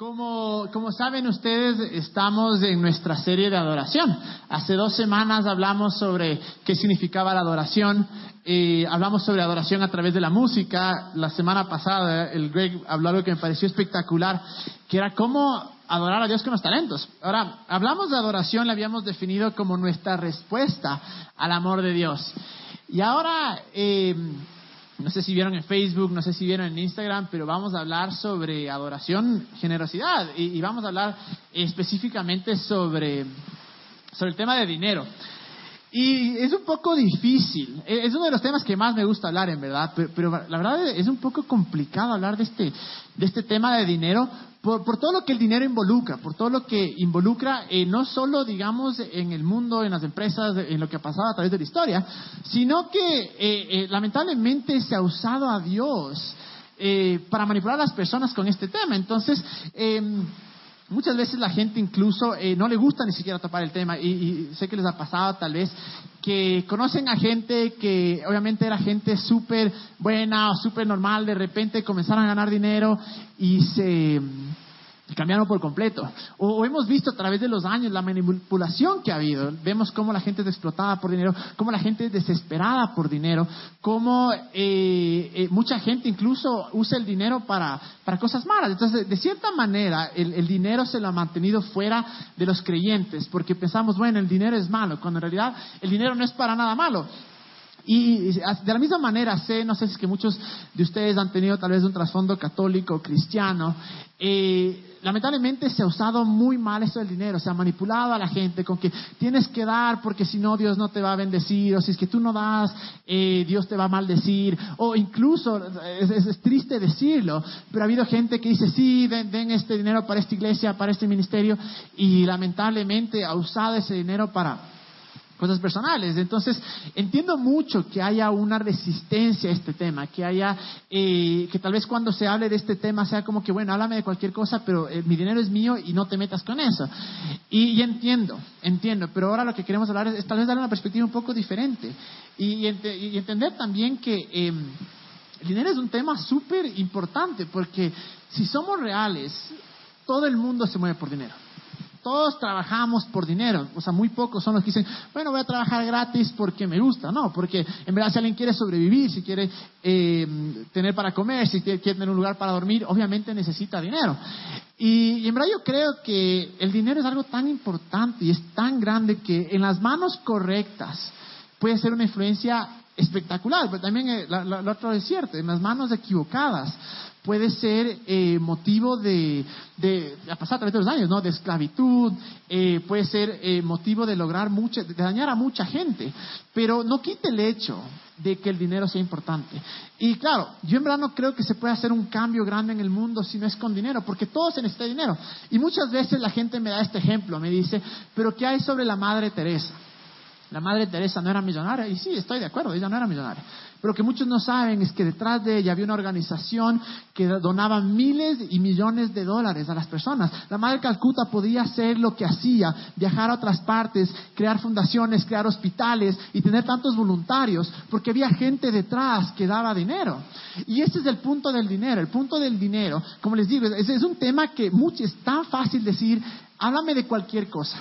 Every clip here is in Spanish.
Como, saben ustedes, estamos en nuestra serie de adoración. Hace dos semanas hablamos sobre qué significaba la adoración. Eh, hablamos sobre adoración a través de la música. La semana pasada el Greg habló algo que me pareció espectacular, que era cómo adorar a Dios con los talentos. Ahora, hablamos de adoración, la habíamos definido como nuestra respuesta al amor de Dios. Y ahora... Eh, no sé si vieron en Facebook, no sé si vieron en Instagram, pero vamos a hablar sobre adoración, generosidad y, vamos a hablar específicamente sobre, sobre el tema de dinero. Y es un poco difícil, e, es uno de los temas que más me gusta hablar en verdad, pero, la verdad es un poco complicado hablar de este, de este tema de dinero por, por, todo lo que el dinero involucra, por todo lo que involucra eh, no solo, digamos, en el mundo, en las empresas, en lo que ha pasado a través de la historia, sino que eh, eh, lamentablemente se ha usado a Dios para manipular a las personas con este tema. Entonces, em, Muchas veces la gente incluso eh, no le gusta ni siquiera topar el tema y, sé que les ha pasado tal vez que conocen a gente que obviamente era gente súper buena o súper normal, de repente comenzaron a ganar dinero y se cambiaron por completo. O, hemos visto a través de los años la manipulación que ha habido. Vemos cómo la gente es explotada por dinero, cómo la gente es desesperada por dinero, cómo eh, eh, mucha gente incluso usa el dinero para, para cosas malas. Entonces, de cierta manera, el, el, dinero se lo ha mantenido fuera de los creyentes, porque pensamos, bueno, el dinero es malo, cuando en realidad el dinero no es para nada malo. Y de la misma manera sé, no sé si es que muchos de ustedes han tenido tal vez un trasfondo católico cristiano, eh, lamentablemente se ha usado muy mal esto del dinero, se ha manipulado a la gente con que tienes que dar porque si no Dios no te va a bendecir, o si es que tú no das, eh, Dios te va a maldecir, o incluso, es, triste decirlo, pero ha habido gente que dice, sí, den, den este dinero para esta iglesia, para este ministerio, y lamentablemente ha usado ese dinero para cosas personales. Entonces, entiendo mucho que haya una resistencia a este tema, que haya, eh, que tal vez cuando se hable de este tema sea como que, bueno, háblame de cualquier cosa, pero eh, mi dinero es mío y no te metas con eso. Y, entiendo, entiendo, pero ahora lo que queremos hablar es, tal vez dar una perspectiva un poco diferente y, entender también que em, el dinero es un tema súper importante, porque si somos reales, todo el mundo se mueve por dinero. Todos trabajamos por dinero, o sea, muy pocos son los que dicen, bueno, voy a trabajar gratis porque me gusta, no, porque en verdad si alguien quiere sobrevivir, si quiere eh, tener para comer, si quiere, tener un lugar para dormir, obviamente necesita dinero. Y, y, en verdad yo creo que el dinero es algo tan importante y es tan grande que en las manos correctas puede ser una influencia espectacular, pero también eh, lo otro es cierto, en las manos equivocadas puede ser eh, motivo de, de, a pasar a través de los años, ¿no? De esclavitud, eh, puede ser eh, motivo de lograr mucha, de dañar a mucha gente, pero no quite el hecho de que el dinero sea importante. Y claro, yo en verdad no creo que se pueda hacer un cambio grande en el mundo si no es con dinero, porque todos se necesita dinero. Y muchas veces la gente me da este ejemplo, me dice, pero ¿qué hay sobre la Madre Teresa? La Madre Teresa no era millonaria, y sí, estoy de acuerdo, ella no era millonaria. Pero lo que muchos no saben es que detrás de ella había una organización que donaba miles y millones de dólares a las personas. La Madre Calcuta podía hacer lo que hacía, viajar a otras partes, crear fundaciones, crear hospitales y tener tantos voluntarios, porque había gente detrás que daba dinero. Y ese es el punto del dinero. El punto del dinero, como les digo, es, es un tema que mucho, es tan fácil decir, háblame de cualquier cosa.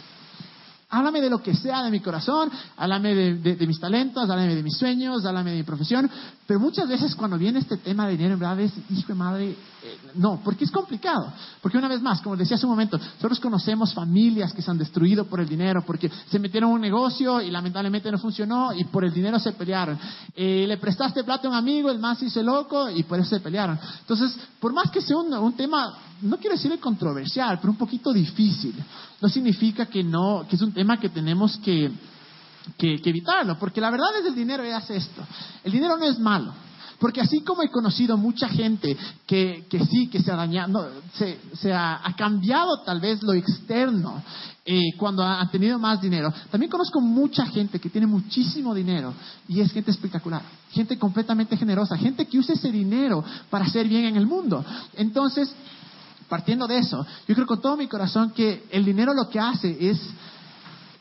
Háblame de lo que sea de mi corazón, háblame de, mis talentos, háblame de mis sueños, háblame de mi profesión. Pero muchas veces cuando viene este tema de dinero, en verdad es, hijo de madre, eh, no, porque es complicado. Porque una vez más, como decía hace un momento, nosotros conocemos familias que se han destruido por el dinero, porque se metieron en un negocio y lamentablemente no funcionó y por el dinero se pelearon. Eh, le prestaste plata a un amigo, el más se hizo loco y por eso se pelearon. Entonces, por más que sea un, tema, no quiero decirle controversial, pero un poquito difícil, no significa que no, que es un tema que tenemos que, que, evitarlo, porque la verdad es el dinero hace esto. El dinero no es malo. Porque así como he conocido mucha gente que, que sí, que se ha dañado, se, se ha, cambiado tal vez lo externo eh, cuando han tenido más dinero, también conozco mucha gente que tiene muchísimo dinero y es gente espectacular, gente completamente generosa, gente que usa ese dinero para hacer bien en el mundo. Entonces, partiendo de eso, yo creo con todo mi corazón que el dinero lo que hace es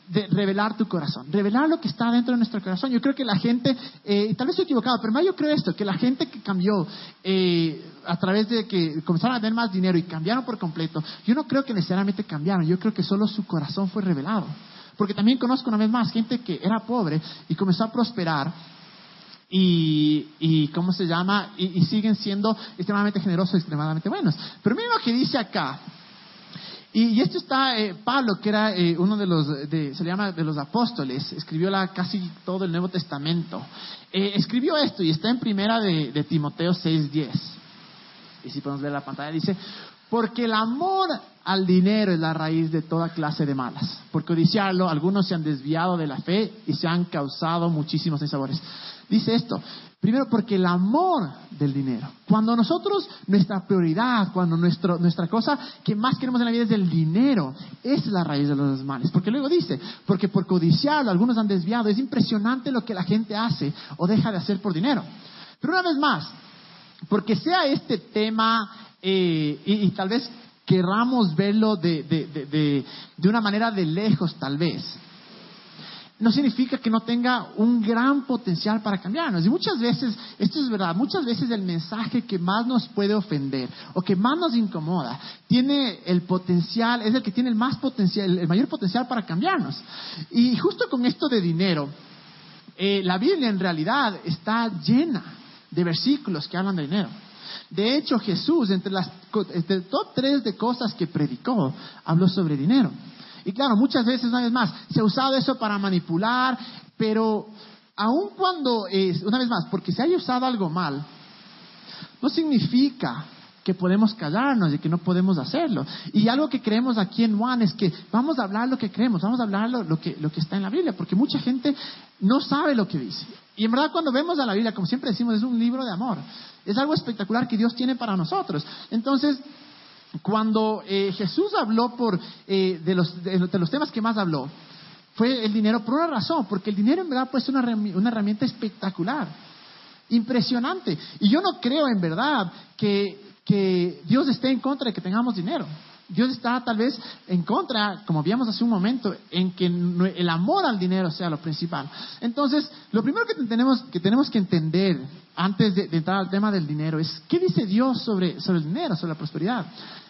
de revelar tu corazón, revelar lo que está dentro de nuestro corazón. Yo creo que la gente, eh, tal vez estoy equivocado, pero más yo creo esto, que la gente que cambió eh, a través de que comenzaron a tener más dinero y cambiaron por completo, yo no creo que necesariamente cambiaron, yo creo que solo su corazón fue revelado. Porque también conozco una vez más gente que era pobre y comenzó a prosperar y, y, ¿cómo se llama? Y, siguen siendo extremadamente generosos, extremadamente buenos. Pero mira lo que dice acá. Y, esto está, eh, Pablo, que era eh, uno de los, de, se le llama de los apóstoles, escribió la, casi todo el Nuevo Testamento. Eh, escribió esto y está en primera de, de Timoteo 6.10. Y si podemos ver la pantalla, dice, porque el amor al dinero es la raíz de toda clase de malas. Por codiciarlo, algunos se han desviado de la fe y se han causado muchísimos desabores. Dice esto, primero porque el amor del dinero. Cuando nosotros, nuestra prioridad, cuando nuestro, nuestra cosa que más queremos en la vida es el dinero, es la raíz de los males. Porque luego dice, porque por codiciarlo, algunos han desviado. Es impresionante lo que la gente hace o deja de hacer por dinero. Pero una vez más, porque sea este tema eh, y, tal vez querramos verlo de, de, una manera de lejos, tal vez, no significa que no tenga un gran potencial para cambiarnos. Y muchas veces, esto es verdad, muchas veces el mensaje que más nos puede ofender o que más nos incomoda tiene el potencial, es el que tiene el más potencial, el mayor potencial para cambiarnos. Y justo con esto de dinero, eh, la Biblia en realidad está llena de versículos que hablan de dinero. De hecho, Jesús, entre las entre tres de cosas que predicó, habló sobre dinero. Y claro, muchas veces, una vez más, se ha usado eso para manipular, pero aun cuando es, una vez más, porque se haya usado algo mal, no significa que podemos callarnos y que no podemos hacerlo. Y algo que creemos aquí en Juan es que vamos a hablar lo que creemos, vamos a hablar lo, que, lo que está en la Biblia, porque mucha gente no sabe lo que dice. Y en verdad cuando vemos a la Biblia, como siempre decimos, es un libro de amor. Es algo espectacular que Dios tiene para nosotros. Entonces, cuando eh, Jesús habló por, eh, de, los, de, los temas que más habló, fue el dinero por una razón, porque el dinero en verdad puede ser una, una herramienta espectacular, impresionante. Y yo no creo en verdad que que Dios esté en contra de que tengamos dinero. Dios está tal vez en contra, como vimos hace un momento, en que el amor al dinero sea lo principal. Entonces, lo primero que tenemos que, tenemos que entender antes de, entrar al tema del dinero es qué dice Dios sobre, sobre el dinero, sobre la prosperidad.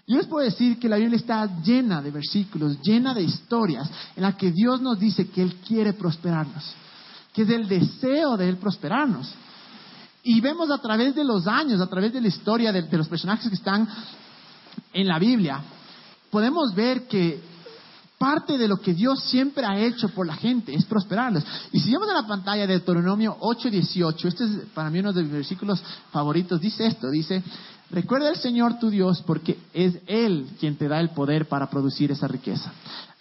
Yo les puedo decir que la Biblia está llena de versículos, llena de historias en las que Dios nos dice que Él quiere prosperarnos, que es el deseo de Él prosperarnos. Y vemos a través de los años, a través de la historia de, los personajes que están en la Biblia, podemos ver que parte de lo que Dios siempre ha hecho por la gente es prosperarlos. Y si vemos en la pantalla de Deuteronomio 8:18, este es para mí uno de mis versículos favoritos, dice esto, dice, recuerda al Señor tu Dios porque es Él quien te da el poder para producir esa riqueza.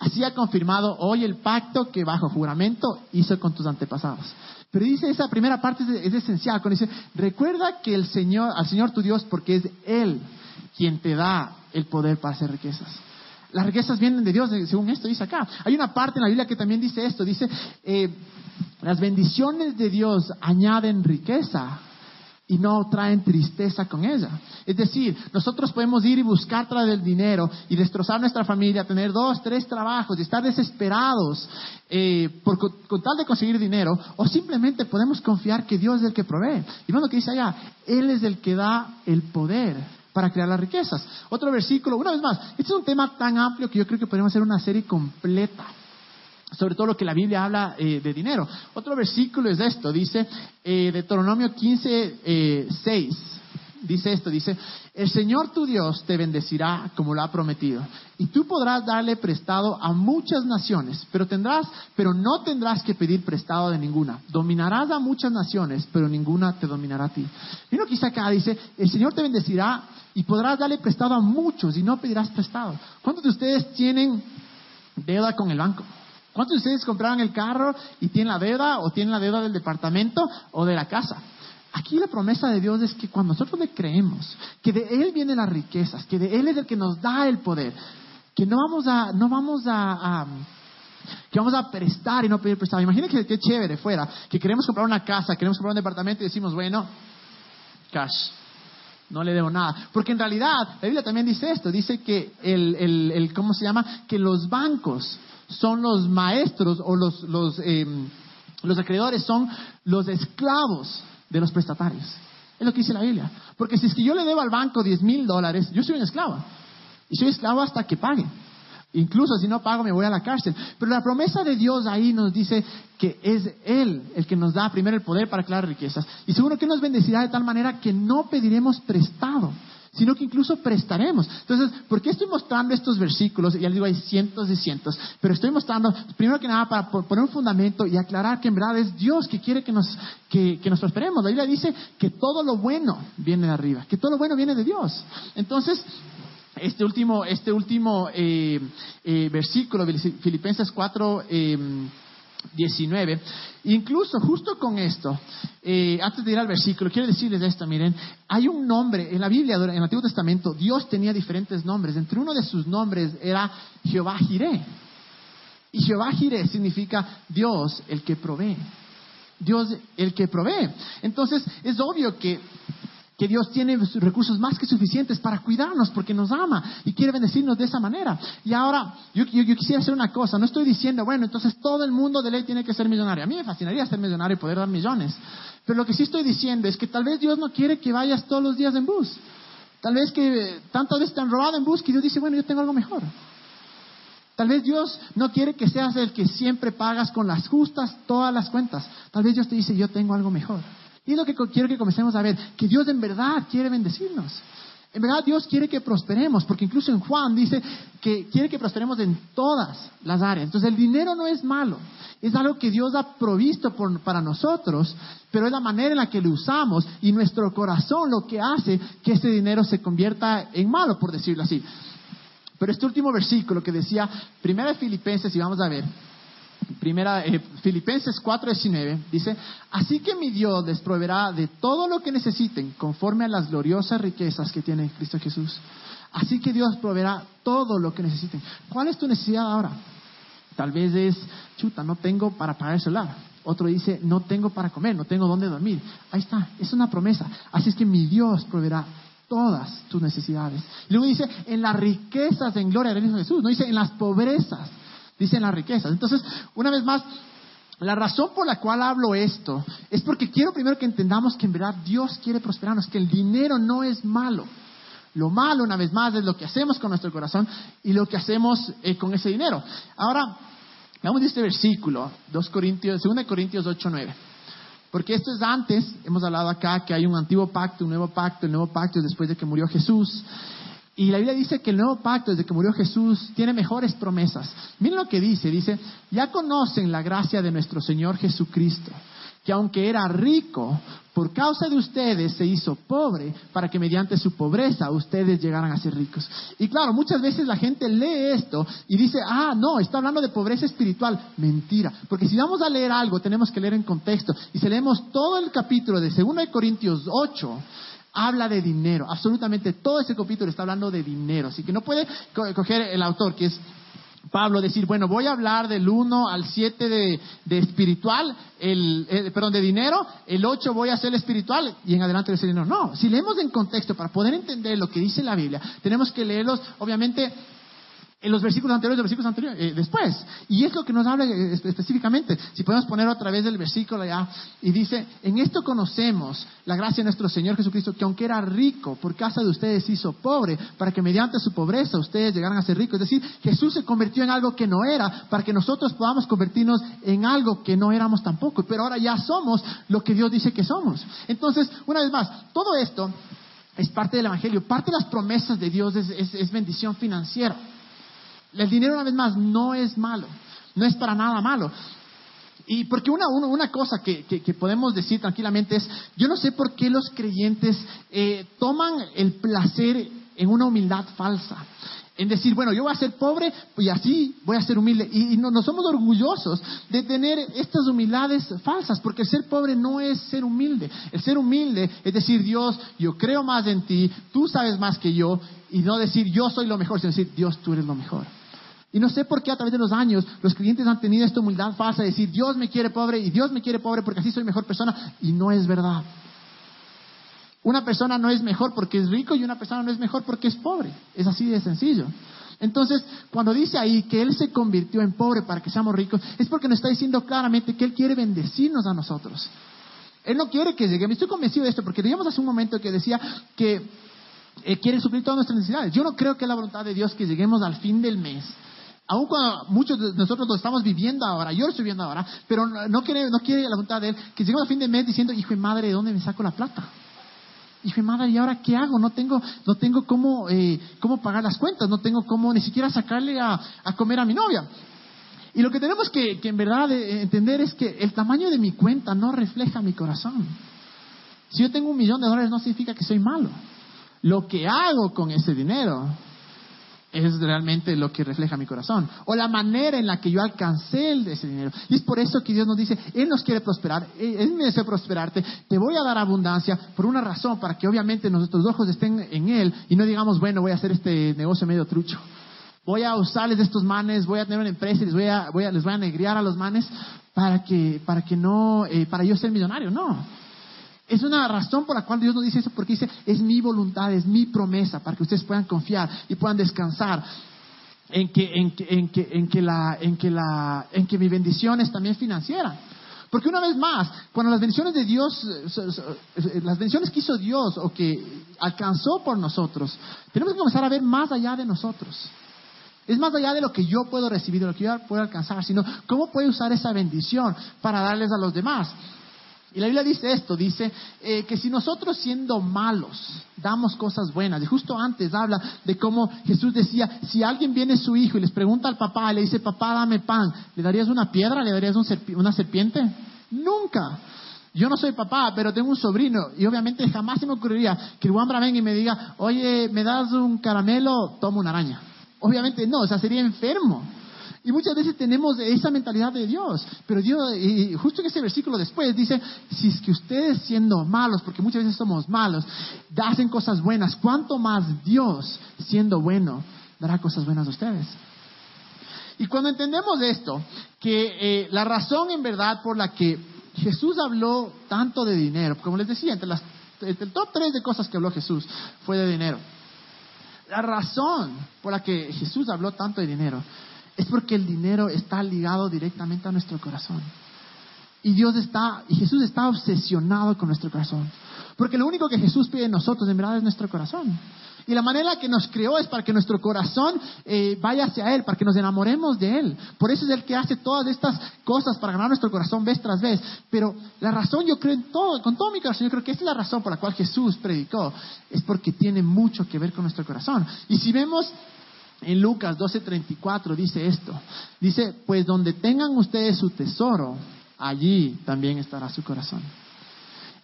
Así ha confirmado hoy el pacto que bajo juramento hizo con tus antepasados. Pero dice esa primera parte es, esencial, cuando dice, recuerda que el Señor, al Señor tu Dios, porque es Él quien te da el poder para hacer riquezas. Las riquezas vienen de Dios, según esto dice acá. Hay una parte en la Biblia que también dice esto, dice, eh, las bendiciones de Dios añaden riqueza y no traen tristeza con ella. Es decir, nosotros podemos ir y buscar tras el dinero y destrozar nuestra familia, tener dos, tres trabajos y estar desesperados eh, por, con tal de conseguir dinero, o simplemente podemos confiar que Dios es el que provee. Y bueno, lo que dice allá, Él es el que da el poder para crear las riquezas. Otro versículo, una vez más, este es un tema tan amplio que yo creo que podemos hacer una serie completa sobre todo lo que la Biblia habla eh, de dinero. Otro versículo es esto, dice eh, Deuteronomio 15, 6. Dice esto, dice, el Señor tu Dios te bendecirá como lo ha prometido, y tú podrás darle prestado a muchas naciones, pero tendrás, pero no tendrás que pedir prestado de ninguna. Dominarás a muchas naciones, pero ninguna te dominará a ti. Lo que dice acá, dice, el Señor te bendecirá y podrás darle prestado a muchos y no pedirás prestado. ¿Cuántos de ustedes tienen deuda con el banco? ¿Cuántos de ustedes compraron el carro y tienen la deuda o tienen la deuda del departamento o de la casa? Aquí la promesa de Dios es que cuando nosotros le creemos, que de Él vienen las riquezas, que de Él es el que nos da el poder, que no vamos a, no vamos a, que vamos a prestar y no pedir prestado. Imagínense que qué chévere fuera, que queremos comprar una casa, queremos comprar un departamento y decimos, bueno, cash. no le debo nada. Porque en realidad, la Biblia también dice esto, dice que el, el, el ¿cómo se llama? Que los bancos son los maestros o los, los, em, los acreedores son los esclavos de los prestatarios. Es lo que dice la Biblia. Porque si es que yo le debo al banco 10 mil dólares, yo soy un esclavo. Y soy esclavo hasta que pague. Incluso si no pago me voy a la cárcel. Pero la promesa de Dios ahí nos dice que es Él el que nos da primero el poder para crear riquezas. Y seguro que nos bendecirá de tal manera que no pediremos prestado, sino que incluso prestaremos. Entonces, ¿por qué estoy mostrando estos versículos? Ya les digo, hay cientos y cientos, pero estoy mostrando, primero que nada, para poner un fundamento y aclarar que en verdad es Dios que quiere que nos, que, que nos prosperemos. La Biblia dice que todo lo bueno viene de arriba, que todo lo bueno viene de Dios. Entonces, este último, este último eh, eh, versículo, Filipenses 4, 19. Em, incluso justo con esto, eh, antes de ir al versículo, quiero decirles esto, miren, hay un nombre, en la Biblia, en el Antiguo Testamento, Dios tenía diferentes nombres. Entre uno de sus nombres era Jehová Jireh. Y Jehová Jireh significa Dios el que provee. Dios el que provee. Entonces, es obvio que que Dios tiene recursos más que suficientes para cuidarnos porque nos ama y quiere bendecirnos de esa manera. Y ahora, yo, quisiera hacer una cosa, no estoy diciendo, bueno, entonces todo el mundo de ley tiene que ser millonario. A mí me fascinaría ser millonario y poder dar millones. Pero lo que sí estoy diciendo es que tal vez Dios no quiere que vayas todos los días en bus. Tal vez que tantas veces te han robado en bus que Dios dice, bueno, yo tengo algo mejor. Tal vez Dios no quiere que seas el que siempre pagas con las justas todas las cuentas. Tal vez Dios te dice, yo tengo algo mejor. Y es lo que quiero que comencemos a ver, que Dios en verdad quiere bendecirnos. En verdad Dios quiere que prosperemos, porque incluso en Juan dice que quiere que prosperemos en todas las áreas. Entonces el dinero no es malo, es algo que Dios ha provisto para nosotros, pero es la manera en la que lo usamos y nuestro corazón lo que hace que ese dinero se convierta en malo, por decirlo así. Pero este último versículo que decía, primera de Filipenses, y vamos a ver, Primera, eh, Filipenses 4:19 dice, así que mi Dios les proveerá de todo lo que necesiten conforme a las gloriosas riquezas que tiene Cristo Jesús. Así que Dios proveerá todo lo que necesiten. ¿Cuál es tu necesidad ahora? Tal vez es, chuta, no tengo para pagar el celular. Otro dice, no tengo para comer, no tengo dónde dormir. Ahí está, es una promesa. Así es que mi Dios proveerá todas tus necesidades. Luego dice, en las riquezas en gloria de Jesús. No dice, en las pobrezas dicen las riquezas. Entonces, una vez más, la razón por la cual hablo esto es porque quiero primero que entendamos que en verdad Dios quiere prosperarnos, que el dinero no es malo. Lo malo, una vez más, es lo que hacemos con nuestro corazón y lo que hacemos eh, con ese dinero. Ahora, veamos este versículo, 2 Corintios, 2 Corintios 8, 9. Porque esto es antes, hemos hablado acá que hay un antiguo pacto, un nuevo pacto, el nuevo pacto es después de que murió Jesús. Y la Biblia dice que el nuevo pacto, desde que murió Jesús, tiene mejores promesas. Miren lo que dice, dice, ya conocen la gracia de nuestro Señor Jesucristo, que aunque era rico, por causa de ustedes se hizo pobre para que mediante su pobreza ustedes llegaran a ser ricos. Y claro, muchas veces la gente lee esto y dice, ah, no, está hablando de pobreza espiritual. Mentira, porque si vamos a leer algo tenemos que leer en contexto. Y si leemos todo el capítulo de 2 Corintios 8, habla de dinero. Absolutamente todo ese capítulo está hablando de dinero. Así que no puede coger el autor, que es Pablo, decir, bueno, voy a hablar del 1 al 7 de, espiritual, el, eh, perdón, de dinero, el 8 voy a hacer espiritual y en adelante el dinero. No, si leemos en contexto para poder entender lo que dice la Biblia, tenemos que leerlos, obviamente, en los versículos anteriores, eh, después. Y es lo que nos habla eh, específicamente. Si podemos poner otra vez el versículo allá, y dice, en esto conocemos la gracia de nuestro Señor Jesucristo, que aunque era rico, por causa de ustedes hizo pobre, para que mediante su pobreza ustedes llegaran a ser ricos. Es decir, Jesús se convirtió en algo que no era, para que nosotros podamos convertirnos en algo que no éramos tampoco. Pero ahora ya somos lo que Dios dice que somos. Entonces, una vez más, todo esto es parte del Evangelio, parte de las promesas de Dios es bendición financiera. El dinero, una vez más, no es malo, no es para nada malo. Y porque una, una, cosa que, podemos decir tranquilamente es, yo no sé por qué los creyentes eh, toman el placer en una humildad falsa. En decir, bueno, yo voy a ser pobre y así voy a ser humilde. Y, no, no, somos orgullosos de tener estas humildades falsas, porque el ser pobre no es ser humilde. El ser humilde es decir, Dios, yo creo más en ti, tú sabes más que yo, y no decir yo soy lo mejor, sino decir Dios, tú eres lo mejor. Y no sé por qué a través de los años los creyentes han tenido esta humildad falsa de decir, Dios me quiere pobre y Dios me quiere pobre porque así soy mejor persona. Y no es verdad. Una persona no es mejor porque es rico y una persona no es mejor porque es pobre. Es así de sencillo. Entonces, cuando dice ahí que Él se convirtió en pobre para que seamos ricos, es porque nos está diciendo claramente que Él quiere bendecirnos a nosotros. Él no quiere que lleguemos. Estoy convencido de esto porque digamos hace un momento que decía que eh, quiere suplir todas nuestras necesidades. Yo no creo que es la voluntad de Dios que lleguemos al fin del mes. Aun cuando muchos de nosotros lo estamos viviendo ahora, yo lo estoy viviendo ahora, pero no, quiere, no quiere la voluntad de Él que lleguemos al fin del mes diciendo, hijo y madre, ¿de dónde me saco la plata? Hijo y madre, ¿y ahora qué hago? No tengo, no tengo cómo, eh, cómo pagar las cuentas, no tengo cómo ni siquiera sacarle a, a comer a mi novia. Y lo que tenemos que, que en verdad eh, entender es que el tamaño de mi cuenta no refleja mi corazón. Si yo tengo un millón de dólares no significa que soy malo. Lo que hago con ese dinero es realmente lo que refleja mi corazón. O la manera en la que yo alcancé ese dinero. Y es por eso que Dios nos dice, Él nos quiere prosperar, Él me desea prosperarte, te voy a dar abundancia por una razón, para que obviamente nuestros ojos estén en Él y no digamos, bueno, voy a hacer este negocio medio trucho. Voy a usarles de estos manes, voy a tener una empresa y les voy a, voy a, les voy a negriar a los manes para que, para que no, eh, para yo ser millonario. No. Es una razón por la cual Dios nos dice eso, porque dice, es mi voluntad, es mi promesa, para que ustedes puedan confiar y puedan descansar en que, la, en que, la, en que mi bendición es también financiera. Porque una vez más, cuando las bendiciones de Dios, eh, las bendiciones que hizo Dios o que alcanzó por nosotros, tenemos que comenzar a ver más allá de nosotros. Es más allá de lo que yo puedo recibir, de lo que yo puedo alcanzar, sino cómo puedo usar esa bendición para darles a los demás. Y la Biblia dice esto, dice eh, que si nosotros siendo malos damos cosas buenas, y justo antes habla de cómo Jesús decía, si alguien viene su hijo y les pregunta al papá, y le dice, papá, dame pan, ¿le darías una piedra? ¿Le darías una serpiente? Nunca. Yo no soy papá, pero tengo un sobrino y obviamente jamás se me ocurriría que el guambra venga y me diga, oye, ¿me das un caramelo? Toma una araña. Obviamente no, o sea, sería enfermo. Y muchas veces tenemos esa mentalidad de Dios. Pero Dios, y justo en ese versículo después dice, si es que ustedes siendo malos, porque muchas veces somos malos, hacen cosas buenas, ¿cuánto más Dios siendo bueno dará cosas buenas a ustedes? Y cuando entendemos esto, que eh, la razón en verdad por la que Jesús habló tanto de dinero, como les decía, entre, las, el top tres de cosas que habló Jesús fue de dinero. La razón por la que Jesús habló tanto de dinero es porque el dinero está ligado directamente a nuestro corazón. Y Dios está, y Jesús está obsesionado con nuestro corazón. Porque lo único que Jesús pide de nosotros en verdad es nuestro corazón. Y la manera que nos creó es para que nuestro corazón eh, vaya hacia Él, para que nos enamoremos de Él. Por eso es el que hace todas estas cosas para ganar nuestro corazón vez tras vez. Pero la razón, yo creo en todo, con todo mi corazón, yo creo que esa es la razón por la cual Jesús predicó. Es porque tiene mucho que ver con nuestro corazón. Y si vemos en Lucas 12:34 dice esto. Dice, pues donde tengan ustedes su tesoro, allí también estará su corazón.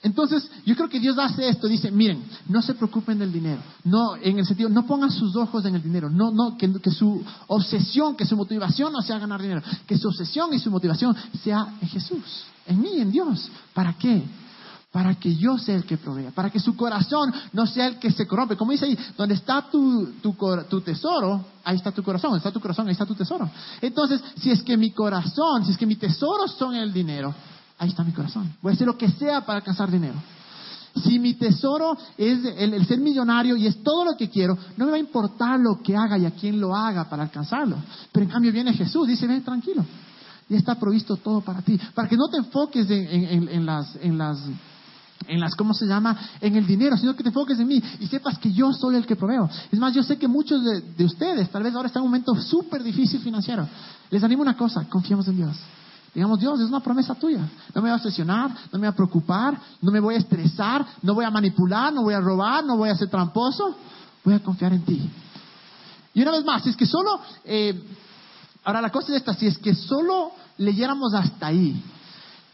Entonces, yo creo que Dios hace esto, dice, miren, no se preocupen del dinero, no, en el sentido, no pongan sus ojos en el dinero, no, no, que, que su obsesión, que su motivación no sea ganar dinero, que su obsesión y su motivación sea en Jesús, en mí, en Dios. ¿Para qué? Para que yo sea el que provea, para que su corazón no sea el que se corrompe. Como dice ahí, donde está tu, tesoro, ahí está tu corazón, está tu corazón, ahí está tu tesoro. Entonces, si es que mi corazón, si es que mi tesoro son el dinero, ahí está mi corazón. Voy a hacer lo que sea para alcanzar dinero. Si mi tesoro es el, ser millonario y es todo lo que quiero, no me va a importar lo que haga y a quién lo haga para alcanzarlo. Pero en cambio viene Jesús, dice, ven tranquilo, ya está provisto todo para ti. Para que no te enfoques en las, en las en las, ¿cómo se llama? En el dinero, sino que te enfoques en mí y sepas que yo soy el que proveo. Es más, yo sé que muchos de, ustedes tal vez ahora están en un momento súper difícil financiero. Les animo una cosa, confiemos en Dios. Digamos, Dios, es una promesa tuya. No me voy a obsesionar, no me voy a preocupar, no me voy a estresar, no voy a manipular, no voy a robar, no voy a ser tramposo. Voy a confiar en ti. Y una vez más, si es que solo, eh, ahora la cosa es esta, si es que solo leyéramos hasta ahí,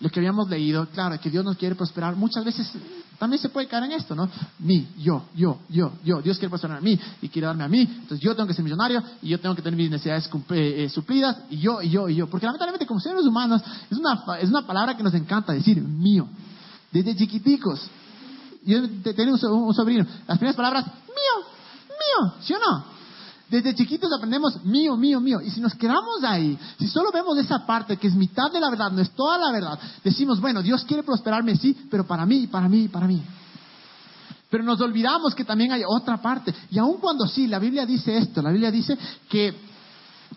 lo que habíamos leído, claro, que Dios nos quiere prosperar, muchas veces también se puede caer en esto, ¿no? Mi, yo, yo, yo, yo. Dios quiere prosperar a mí y quiere darme a mí. Entonces yo tengo que ser millonario y yo tengo que tener mis necesidades eh, suplidas y yo, y yo, y yo. Porque lamentablemente como seres humanos es una, es una palabra que nos encanta decir, mío. Desde chiquiticos. Yo tengo un sobrino. Las primeras palabras, mío, mío, ¿sí o no? Desde chiquitos aprendemos mío, mío, mío. Y si nos quedamos ahí, si solo vemos esa parte que es mitad de la verdad, no es toda la verdad, decimos, bueno, Dios quiere prosperarme, sí, pero para mí, para mí, para mí. Pero nos olvidamos que también hay otra parte. Y aun cuando sí, la Biblia dice esto, la Biblia dice que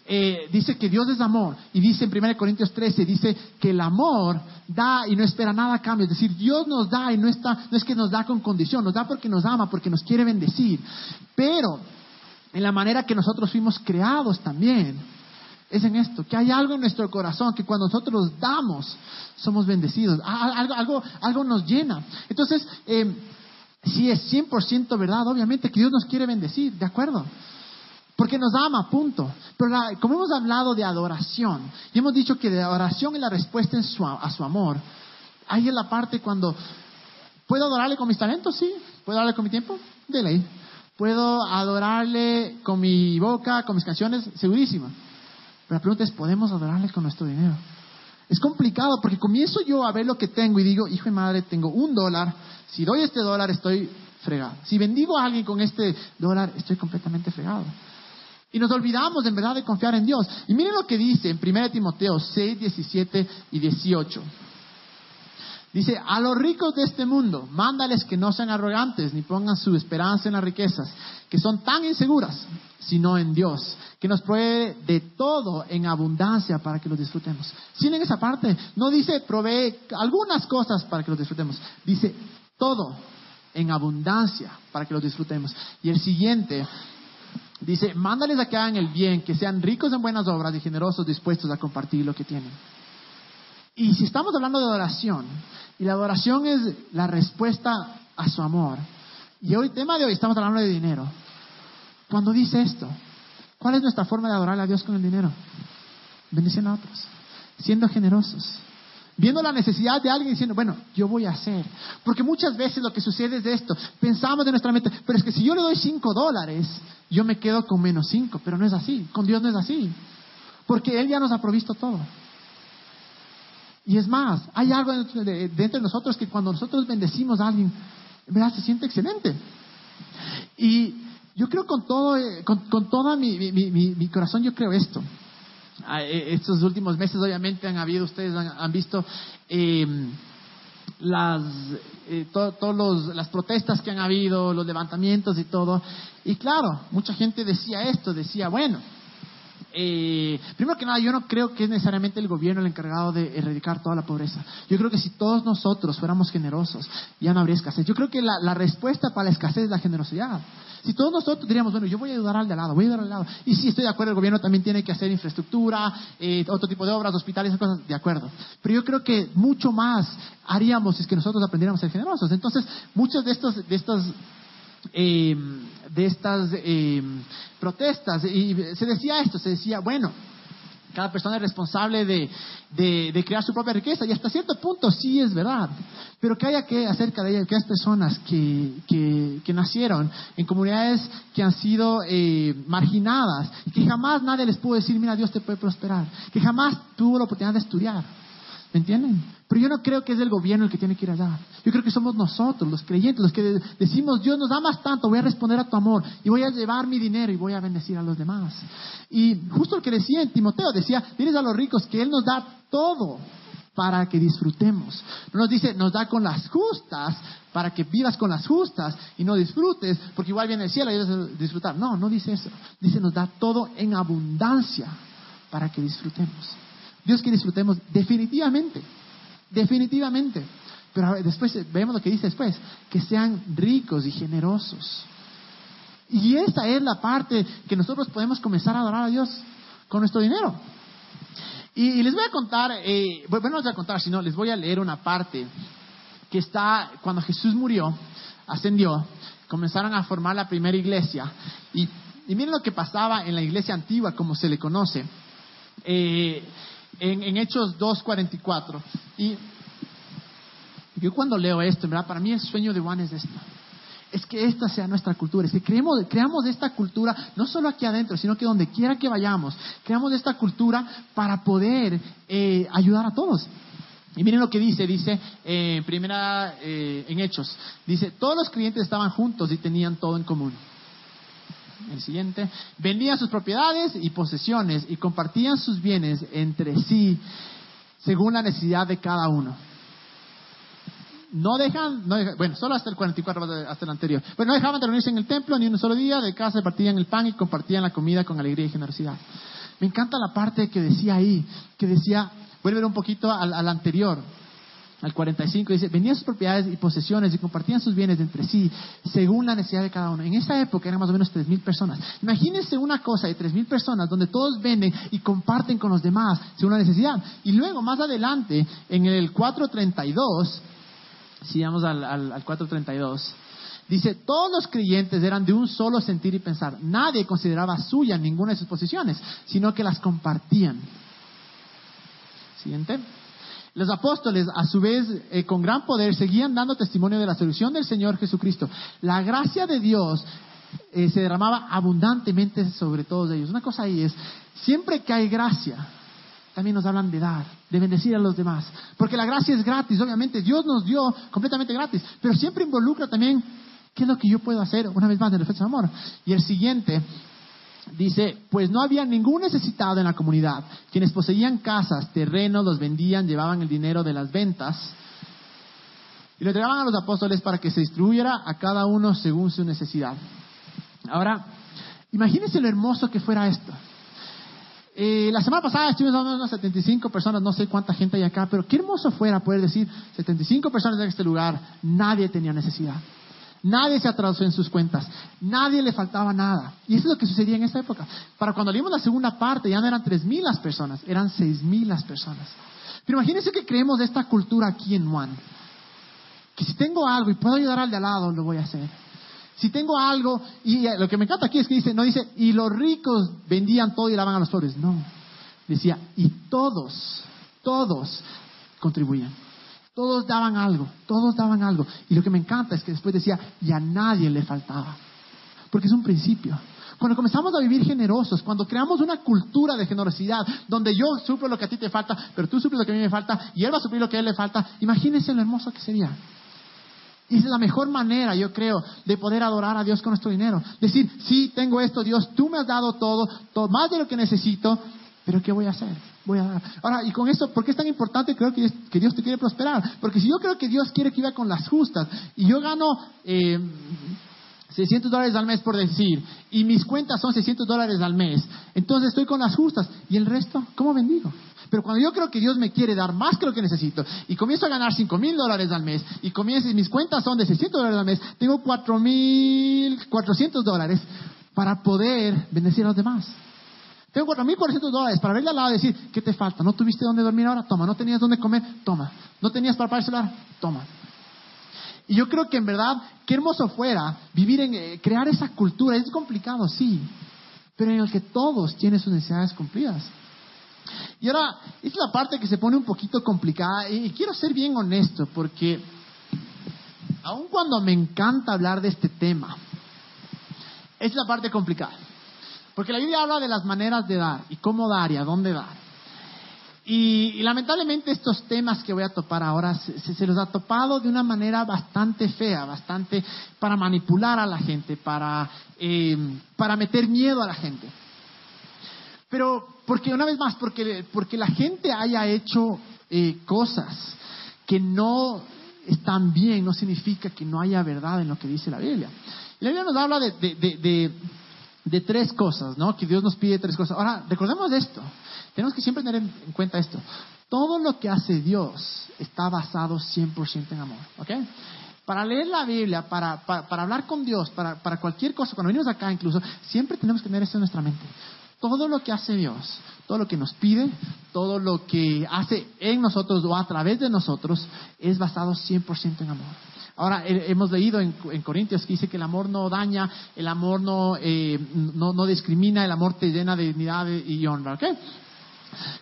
eh, dice que Dios es amor. Y dice en 1 Corintios 13, dice que el amor da y no espera nada a cambio. Es decir, Dios nos da y no, está, no es que nos da con condición, nos da porque nos ama, porque nos quiere bendecir. Pero en la manera que nosotros fuimos creados también, es en esto, que hay algo en nuestro corazón que cuando nosotros damos, somos bendecidos. Algo, algo, algo nos llena. Entonces, eh, si es 100% verdad, obviamente que Dios nos quiere bendecir, ¿de acuerdo? Porque nos ama, punto. Pero como hemos hablado de adoración, y hemos dicho que de adoración es la respuesta en su, a su amor, ahí es la parte cuando, ¿puedo adorarle con mis talentos? Sí. ¿Puedo adorarle con mi tiempo? De ley. ¿Puedo adorarle con mi boca, con mis canciones? Segurísimo. Pero la pregunta es, ¿podemos adorarle con nuestro dinero? Es complicado porque comienzo yo a ver lo que tengo y digo, hijo y madre, tengo un dólar, si doy este dólar estoy fregado. Si bendigo a alguien con este dólar, estoy completamente fregado. Y nos olvidamos en verdad de confiar en Dios. Y miren lo que dice en 1 Timoteo 6, 17 y 18. Dice, a los ricos de este mundo, mándales que no sean arrogantes ni pongan su esperanza en las riquezas, que son tan inseguras, sino en Dios, que nos provee de todo en abundancia para que los disfrutemos. Si en esa parte, no dice provee algunas cosas para que los disfrutemos, dice todo en abundancia para que los disfrutemos. Y el siguiente dice, mándales a que hagan el bien, que sean ricos en buenas obras y generosos dispuestos a compartir lo que tienen. Y si estamos hablando de adoración, y la adoración es la respuesta a su amor, y hoy, tema de hoy, estamos hablando de dinero. Cuando dice esto, ¿cuál es nuestra forma de adorar a Dios con el dinero? Bendiciendo a otros, siendo generosos, viendo la necesidad de alguien diciendo, bueno, yo voy a hacer. Porque muchas veces lo que sucede es esto, pensamos de nuestra mente, pero es que si yo le doy cinco dólares, yo me quedo con menos cinco, pero no es así, con Dios no es así, porque Él ya nos ha provisto todo. Y es más, hay algo dentro de, nosotros que cuando nosotros bendecimos a alguien, en verdad se siente excelente. Y yo creo con todo, eh, con, mi, corazón, yo creo esto. Ah, eh, estos últimos meses obviamente han habido, ustedes han, visto em, las, eh, todas las protestas que han habido, los levantamientos y todo. Y claro, mucha gente decía esto, decía, bueno, eh, primero que nada, yo no creo que es necesariamente el gobierno el encargado de erradicar toda la pobreza. Yo creo que si todos nosotros fuéramos generosos, ya no habría escasez. Yo creo que la, respuesta para la escasez es la generosidad. Si todos nosotros diríamos, bueno, yo voy a ayudar al de lado, voy a ayudar al lado. Y sí, estoy de acuerdo, el gobierno también tiene que hacer infraestructura, eh, otro tipo de obras, hospitales, cosas, de acuerdo. Pero yo creo que mucho más haríamos si es que nosotros aprendiéramos a ser generosos. Entonces, muchos de estos, de estos eh, de estas eh, protestas. Y se decía esto, se decía, bueno, cada persona es responsable de, de, crear su propia riqueza y hasta cierto punto sí es verdad, pero que haya que acerca de ella, que personas que, que, nacieron en comunidades que han sido eh, marginadas que jamás nadie les pudo decir, mira, Dios te puede prosperar, que jamás tuvo la oportunidad de estudiar. ¿Me entienden? Pero yo no creo que es el gobierno el que tiene que ir allá. Yo creo que somos nosotros, los creyentes, los que decimos, Dios nos amas tanto, voy a responder a tu amor y voy a llevar mi dinero y voy a bendecir a los demás. Y justo lo que decía en Timoteo, decía, diles a los ricos que Él nos da todo para que disfrutemos. No nos dice, nos da con las justas para que vivas con las justas y no disfrutes, porque igual viene el cielo y vas a disfrutar. No, no dice eso. Dice, nos da todo en abundancia para que disfrutemos. Dios que disfrutemos definitivamente, definitivamente. Pero después vemos lo que dice después, que sean ricos y generosos. Y esta es la parte que nosotros podemos comenzar a adorar a Dios con nuestro dinero. Y, les voy a contar, eh, bueno, no les voy a contar, sino les voy a leer una parte que está cuando Jesús murió, ascendió, comenzaron a formar la primera iglesia. Y, y miren lo que pasaba en la iglesia antigua, como se le conoce. Eh, en, en Hechos 2.44. Y yo cuando leo esto, ¿verdad? para mí el sueño de Juan es esto. Es que esta sea nuestra cultura, es que creemos, creamos esta cultura, no solo aquí adentro, sino que donde quiera que vayamos, creamos esta cultura para poder eh, ayudar a todos. Y miren lo que dice, dice eh, primera eh, en Hechos, dice, todos los clientes estaban juntos y tenían todo en común el siguiente, vendían sus propiedades y posesiones y compartían sus bienes entre sí según la necesidad de cada uno. no dejan, no bueno, solo hasta el 44, hasta el anterior. Pero no dejaban de reunirse en el templo ni un solo día, de casa partían el pan y compartían la comida con alegría y generosidad. Me encanta la parte que decía ahí, que decía, vuelve un poquito al anterior, al 45, dice, venían sus propiedades y posesiones y compartían sus bienes entre sí, según la necesidad de cada uno. En esa época eran más o menos tres mil personas. Imagínense una cosa de tres mil personas donde todos venden y comparten con los demás según la necesidad. Y luego, más adelante, en el 432, si vamos al, al, al 432, Dice, todos los creyentes eran de un solo sentir y pensar. Nadie consideraba suya ninguna de sus posiciones, sino que las compartían. Siguiente. Los apóstoles, a su vez, eh, con gran poder, seguían dando testimonio de la solución del Señor Jesucristo. La gracia de Dios eh, se derramaba abundantemente sobre todos ellos. Una cosa ahí es, siempre que hay gracia, también nos hablan de dar, de bendecir a los demás. Porque la gracia es gratis, obviamente, Dios nos dio completamente gratis, pero siempre involucra también qué es lo que yo puedo hacer, una vez más, de amor. Y el siguiente, Dice, pues no había ningún necesitado en la comunidad. Quienes poseían casas, terrenos, los vendían, llevaban el dinero de las ventas y lo entregaban a los apóstoles para que se distribuyera a cada uno según su necesidad. Ahora, imagínense lo hermoso que fuera esto. Eh, la semana pasada estuvimos hablando de unas 75 personas, no sé cuánta gente hay acá, pero qué hermoso fuera poder decir 75 personas en este lugar, nadie tenía necesidad. Nadie se atrasó en sus cuentas. Nadie le faltaba nada. Y eso es lo que sucedía en esta época. Para cuando leímos la segunda parte, ya no eran tres mil las personas, eran seis mil las personas. Pero imagínense que creemos de esta cultura aquí en Juan. Que si tengo algo y puedo ayudar al de al lado, lo voy a hacer. Si tengo algo, y lo que me encanta aquí es que dice, no dice, y los ricos vendían todo y daban a los pobres. No. Decía, y todos, todos contribuían. Todos daban algo, todos daban algo. Y lo que me encanta es que después decía, y a nadie le faltaba. Porque es un principio. Cuando comenzamos a vivir generosos, cuando creamos una cultura de generosidad, donde yo suplo lo que a ti te falta, pero tú suples lo que a mí me falta, y él va a suplir lo que a él le falta, imagínense lo hermoso que sería. Y esa es la mejor manera, yo creo, de poder adorar a Dios con nuestro dinero. Decir, sí, tengo esto, Dios, tú me has dado todo, todo más de lo que necesito, pero ¿qué voy a hacer? Voy a dar. Ahora, y con esto, ¿por qué es tan importante creo que, que Dios te quiere prosperar? Porque si yo creo que Dios quiere que viva con las justas y yo gano eh, 600 dólares al mes por decir, y mis cuentas son 600 dólares al mes, entonces estoy con las justas. ¿Y el resto? ¿Cómo bendigo? Pero cuando yo creo que Dios me quiere dar más que lo que necesito y comienzo a ganar 5 mil dólares al mes y comienzo, y mis cuentas son de 600 dólares al mes, tengo 4 mil 400 dólares para poder bendecir a los demás. Tengo 4.400 dólares para verle al lado y decir, ¿qué te falta? ¿No tuviste dónde dormir ahora? Toma. ¿No tenías dónde comer? Toma. ¿No tenías para pagar el celular? Toma. Y yo creo que en verdad, qué hermoso fuera vivir en, eh, crear esa cultura. Es complicado, sí, pero en el que todos tienen sus necesidades cumplidas. Y ahora, es la parte que se pone un poquito complicada y quiero ser bien honesto porque aun cuando me encanta hablar de este tema, es la parte complicada. Porque la Biblia habla de las maneras de dar y cómo dar y a dónde dar. Y, lamentablemente estos temas que voy a topar ahora se, los ha topado de una manera bastante fea, bastante para manipular a la gente, para, eh, para meter miedo a la gente. Pero, porque una vez más, porque, porque la gente haya hecho eh, cosas que no están bien, no significa que no haya verdad en lo que dice la Biblia. la Biblia nos habla de, tres cosas, ¿no? Que Dios nos pide tres cosas. Ahora, recordemos esto. Tenemos que siempre tener en cuenta esto. Todo lo que hace Dios está basado 100% en amor, ¿ok? Para leer la Biblia, para, para, hablar con Dios, para, para, cualquier cosa, cuando venimos acá incluso, siempre tenemos que tener eso en nuestra mente. Todo lo que hace Dios, todo lo que nos pide, todo lo que hace en nosotros o a través de nosotros, es basado 100% en amor. Ahora, hemos leído en, Corintios que dice que el amor no daña, el amor eh, no, no, discrimina, el amor te llena de dignidad y honra. ¿ok?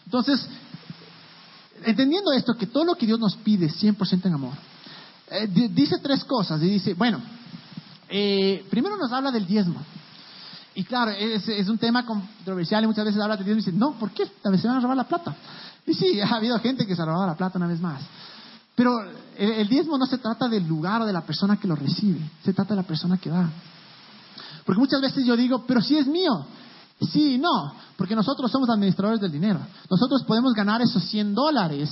Entonces, entendiendo esto, que todo lo que Dios nos pide es 100% en amor, eh, dice tres cosas. Y dice, bueno, eh, primero nos habla del diezmo. Y claro, es, un tema controversial y muchas veces habla del diezmo y dice, no, ¿por qué? Tal vez se van a robar la plata. Y sí, ha habido gente que se ha robado la plata una vez más. Pero el, diezmo no se trata del lugar o de la persona que lo recibe, se trata de la persona que da. Porque muchas veces yo digo, pero si es mío. Sí, no, porque nosotros somos administradores del dinero. Nosotros podemos ganar esos 100 dólares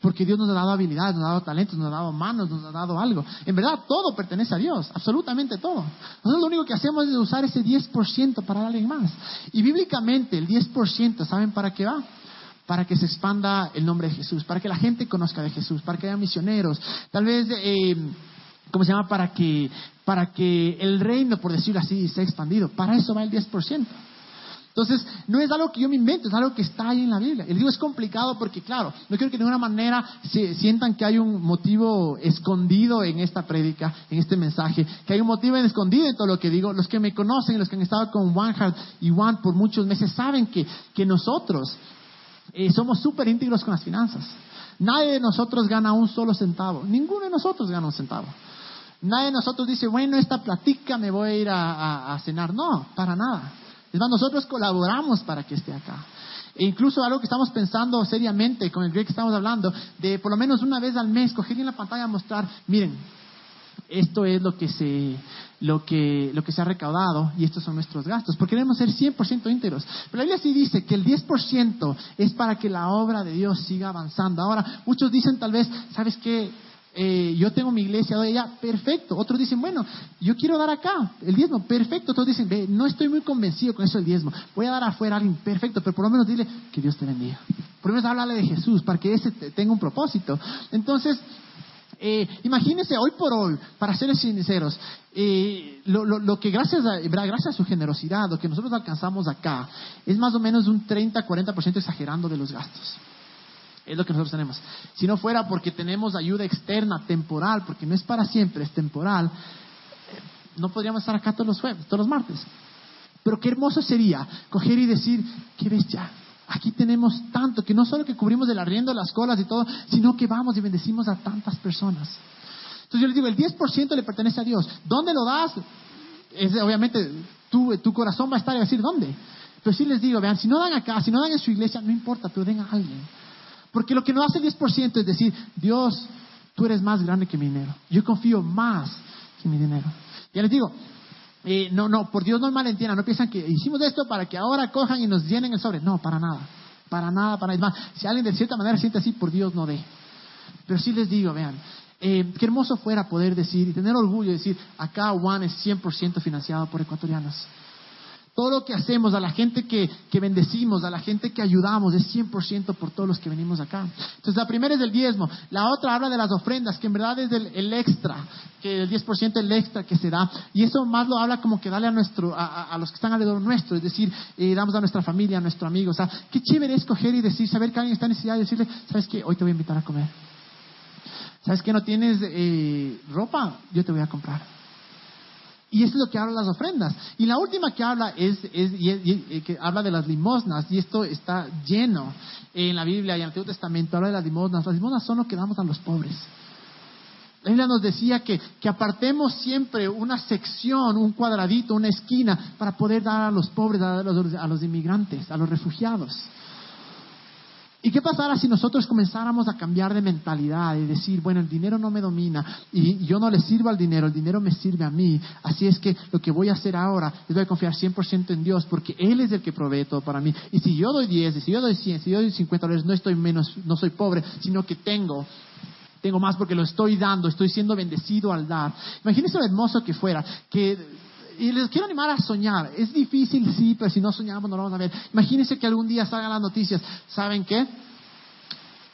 porque Dios nos ha dado habilidades, nos ha dado talentos, nos ha dado manos, nos ha dado algo. En verdad, todo pertenece a Dios, absolutamente todo. Nosotros lo único que hacemos es usar ese 10% para alguien más. Y bíblicamente, el 10%, ¿saben para qué va? Para que se expanda el nombre de Jesús, para que la gente conozca de Jesús, para que haya misioneros. Tal vez, eh, ¿cómo se llama? Para que, para que el reino, por decirlo así, sea expandido. Para eso va el 10%. Entonces, no es algo que yo me invento, es algo que está ahí en la Biblia. El digo es complicado porque, claro, no quiero que de ninguna manera se sientan que hay un motivo escondido en esta prédica, en este mensaje, que hay un motivo escondido en todo lo que digo. Los que me conocen, los que han estado con One Heart y One por muchos meses, saben que, que nosotros eh, somos súper íntegros con las finanzas. Nadie de nosotros gana un solo centavo. Ninguno de nosotros gana un centavo. Nadie de nosotros dice, bueno, esta platica me voy a ir a cenar. No, para nada. Es más, nosotros colaboramos para que esté acá. E incluso algo que estamos pensando seriamente con el que estamos hablando, de por lo menos una vez al mes coger en la pantalla mostrar, miren, esto es lo que se lo que lo que se ha recaudado y estos son nuestros gastos, porque queremos ser 100% íntegros. Pero la Biblia sí dice que el 10% es para que la obra de Dios siga avanzando. Ahora, muchos dicen tal vez, ¿sabes qué? Eh, yo tengo mi iglesia, doy allá, perfecto. Otros dicen, bueno, yo quiero dar acá el diezmo, perfecto. Otros dicen, ve, no estoy muy convencido con eso del diezmo, voy a dar afuera a alguien, perfecto, pero por lo menos dile que Dios te bendiga. Por lo menos háblale de Jesús para que ese tenga un propósito. Entonces, eh, imagínense hoy por hoy, para ser sinceros, eh, lo, que gracias a, gracias a su generosidad, lo que nosotros alcanzamos acá, es más o menos un 30-40% exagerando de los gastos. Es lo que nosotros tenemos. Si no fuera porque tenemos ayuda externa, temporal, porque no es para siempre, es temporal, no podríamos estar acá todos los jueves, todos los martes. Pero qué hermoso sería coger y decir, ¿qué ves ya? Aquí tenemos tanto, que no solo que cubrimos el arriendo, las colas y todo, sino que vamos y bendecimos a tantas personas. Entonces yo les digo, el 10% le pertenece a Dios. ¿Dónde lo das? Obviamente, tu, corazón va a estar y decir, ¿dónde? Pero sí les digo, vean, si no dan acá, si no dan en su iglesia, no importa, pero den a alguien. Porque lo que nos hace el 10% es decir, Dios, tú eres más grande que mi dinero. Yo confío más que mi dinero. Ya les digo, eh, no, no, por Dios no malentiendan, no piensan que hicimos esto para que ahora cojan y nos llenen el sobre. No, para nada, para nada, para nada. Si alguien de cierta manera siente así, por Dios no dé. Pero sí les digo, vean, eh, qué hermoso fuera poder decir y tener orgullo de decir, acá One es 100% financiado por ecuatorianos. Todo lo que hacemos, a la gente que, bendecimos, a la gente que ayudamos, es 100% por todos los que venimos acá. Entonces, la primera es el diezmo. La otra habla de las ofrendas, que en verdad es el, extra, que el 10% es el extra que se da. Y eso más lo habla como que dale a, nuestro, a, los que están alrededor nuestro, es decir, eh, damos a nuestra familia, a nuestro amigo. O sea, qué chévere es coger y decir, saber que alguien está en necesidad y decirle, ¿sabes qué? Hoy te voy a invitar a comer. ¿Sabes que no tienes eh, ropa? Yo te voy a comprar. Y es lo que habla las ofrendas. Y la última que habla es, es, eh, que habla de las limosnas, y esto está lleno en la Biblia y en el Antiguo Testamento, habla de las limosnas. Las limosnas son lo que damos a los pobres. La Biblia nos decía que, que apartemos siempre una sección, un cuadradito, una esquina, para poder dar a los pobres, a los, a los inmigrantes, a los refugiados. ¿Y qué pasará si nosotros comenzáramos a cambiar de mentalidad y decir, bueno, el dinero no me domina y yo no le sirvo al dinero, el dinero me sirve a mí? Así es que lo que voy a hacer ahora es voy a confiar 100% en Dios porque Él es el que provee todo para mí. Y si yo doy 10, y si yo doy 100, si yo doy 50 dólares, no estoy menos, no soy pobre, sino que tengo tengo más porque lo estoy dando, estoy siendo bendecido al dar. Imagínense lo hermoso que fuera, que y les quiero animar a soñar. Es difícil, sí, pero si no soñamos no lo vamos a ver. Imagínense que algún día salgan las noticias. ¿Saben qué?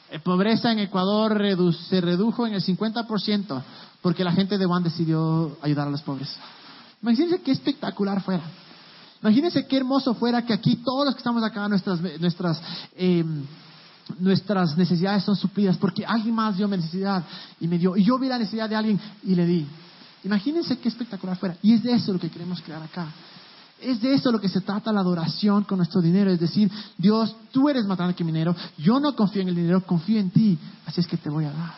Eh, pobreza en Ecuador se redujo en el 50% porque la gente de Juan decidió ayudar a los pobres. Imagínense qué espectacular fuera. Imagínense qué hermoso fuera que aquí todos los que estamos acá, nuestras, nuestras, em, nuestras necesidades son suplidas porque alguien más dio mi necesidad y me dio. Y yo vi la necesidad de alguien y le di. Imagínense qué espectacular fuera. Y es de eso lo que queremos crear acá. Es de eso lo que se trata la adoración con nuestro dinero. Es decir, Dios, tú eres más grande que mi dinero. Yo no confío en el dinero, confío en ti. Así es que te voy a dar.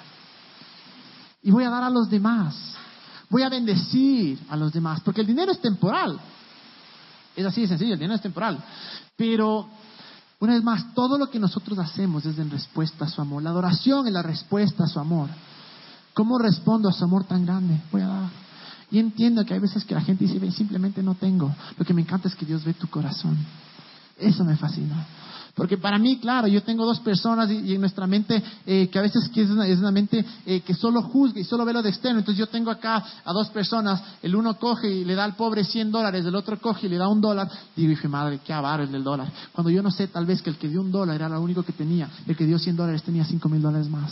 Y voy a dar a los demás. Voy a bendecir a los demás. Porque el dinero es temporal. Es así de sencillo, el dinero es temporal. Pero, una vez más, todo lo que nosotros hacemos es en respuesta a su amor. La adoración es la respuesta a su amor. ¿Cómo respondo a su amor tan grande? Voy a dar. Y entiendo que hay veces que la gente dice, simplemente no tengo. Lo que me encanta es que Dios ve tu corazón. Eso me fascina. Porque para mí, claro, yo tengo dos personas y, en nuestra mente, eh, que a veces que es, una, mente eh, que solo juzga y solo ve lo de externo. Entonces yo tengo acá a dos personas, el uno coge y le da al pobre 100 dólares, el otro coge y le da un dólar. Digo, dije, madre, qué avaro el del dólar. Cuando yo no sé tal vez que el que dio un dólar era lo único que tenía, el que dio 100 dólares tenía 5 mil dólares más.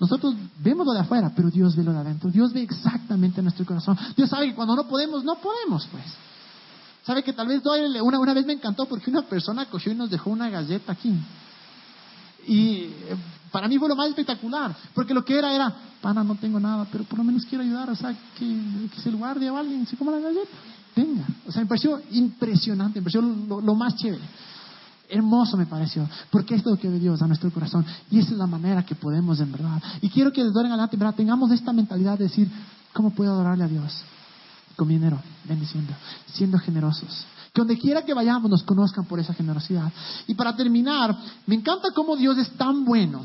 Nosotros vemos lo de afuera, pero Dios ve lo de adentro. Dios ve exactamente nuestro corazón. Dios sabe que cuando no podemos, no podemos, pues. ¿Sabe que tal vez una, una vez me encantó porque una persona cogió y nos dejó una galleta aquí? Y eh, para mí fue lo más espectacular, porque lo que era era, pana, no tengo nada, pero por lo menos quiero ayudar, o sea, que, que se el guardia o alguien se coma la galleta. Venga, o sea, me pareció impresionante, me pareció lo, más chévere. Hermoso me pareció, porque es lo que Dios a nuestro corazón. Y esa es la manera que podemos, en verdad. Y quiero que desde ahora en adelante, verdad, tengamos esta mentalidad de decir, ¿cómo puedo adorarle a Dios? con dinero, bendiciendo, siendo generosos. Que donde quiera que vayamos nos conozcan por esa generosidad. Y para terminar, me encanta cómo Dios es tan bueno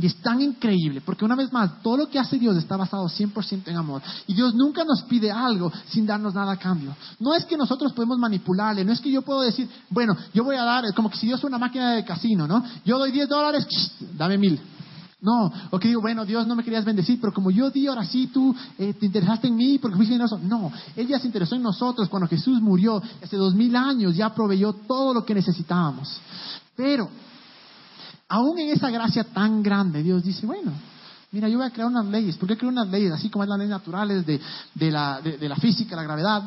y es tan increíble, porque una vez más, todo lo que hace Dios está basado 100% en amor. Y Dios nunca nos pide algo sin darnos nada a cambio. No es que nosotros podemos manipularle, no es que yo puedo decir, bueno, yo voy a dar, como que si Dios fuera una máquina de casino, ¿no? Yo doy 10 dólares, dame mil. No, o que digo, bueno, Dios no me querías bendecir, pero como yo di, ahora sí tú eh, te interesaste en mí porque fui generoso. No, Él ya se interesó en nosotros cuando Jesús murió hace dos mil años, ya proveyó todo lo que necesitábamos. Pero, aún en esa gracia tan grande, Dios dice, bueno, mira, yo voy a crear unas leyes. ¿Por qué creo unas leyes? Así como es las leyes naturales de, la, física, la gravedad.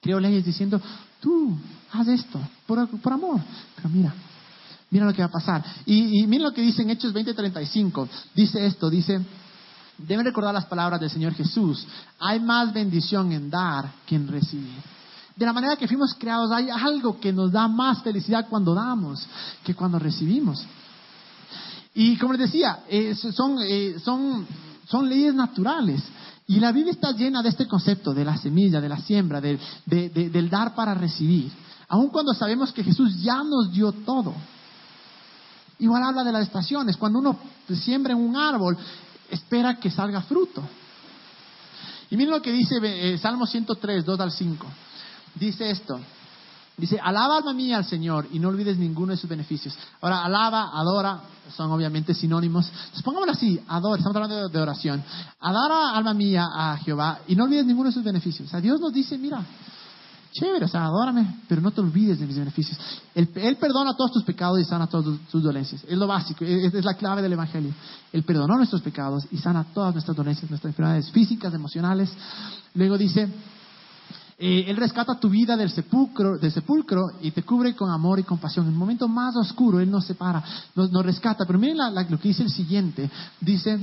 Creo leyes diciendo, tú haz esto por, por amor. Pero mira, Mira lo que va a pasar. Y, y mira lo que dice en Hechos 20:35. Dice esto, dice, deben recordar las palabras del Señor Jesús. Hay más bendición en dar que en recibir. De la manera que fuimos creados, hay algo que nos da más felicidad cuando damos que cuando recibimos. Y como les decía, son, eh, son, son leyes naturales. Y la Biblia está llena de este concepto de la semilla, de la siembra, del dar para recibir. Aun cuando sabemos que Jesús ya nos dio todo. Igual habla de las estaciones. Cuando uno siembra en un árbol, espera que salga fruto. Y miren lo que dice eh, Salmo 103, 2 al 5. Dice esto. Dice, alaba alma mía al Señor y no olvides ninguno de sus beneficios. Ahora, alaba, adora, son obviamente sinónimos. Entonces, pongámoslo así, adora, estamos hablando de, oración. Adora alma mía a Jehová y no olvides ninguno de sus beneficios. O sea, Dios nos dice, mira, Chévere, o sea, adórame, pero no te olvides de mis beneficios. Él, perdona todos tus pecados y sana todas tus dolencias. Es lo básico, es, la clave del Evangelio. Él perdonó nuestros pecados y sana todas nuestras dolencias, nuestras enfermedades físicas, emocionales. Luego dice, eh, Él rescata tu vida del sepulcro, del sepulcro y te cubre con amor y compasión. En el momento más oscuro, Él nos separa, nos, rescata. Pero miren lo que dice el siguiente. Dice,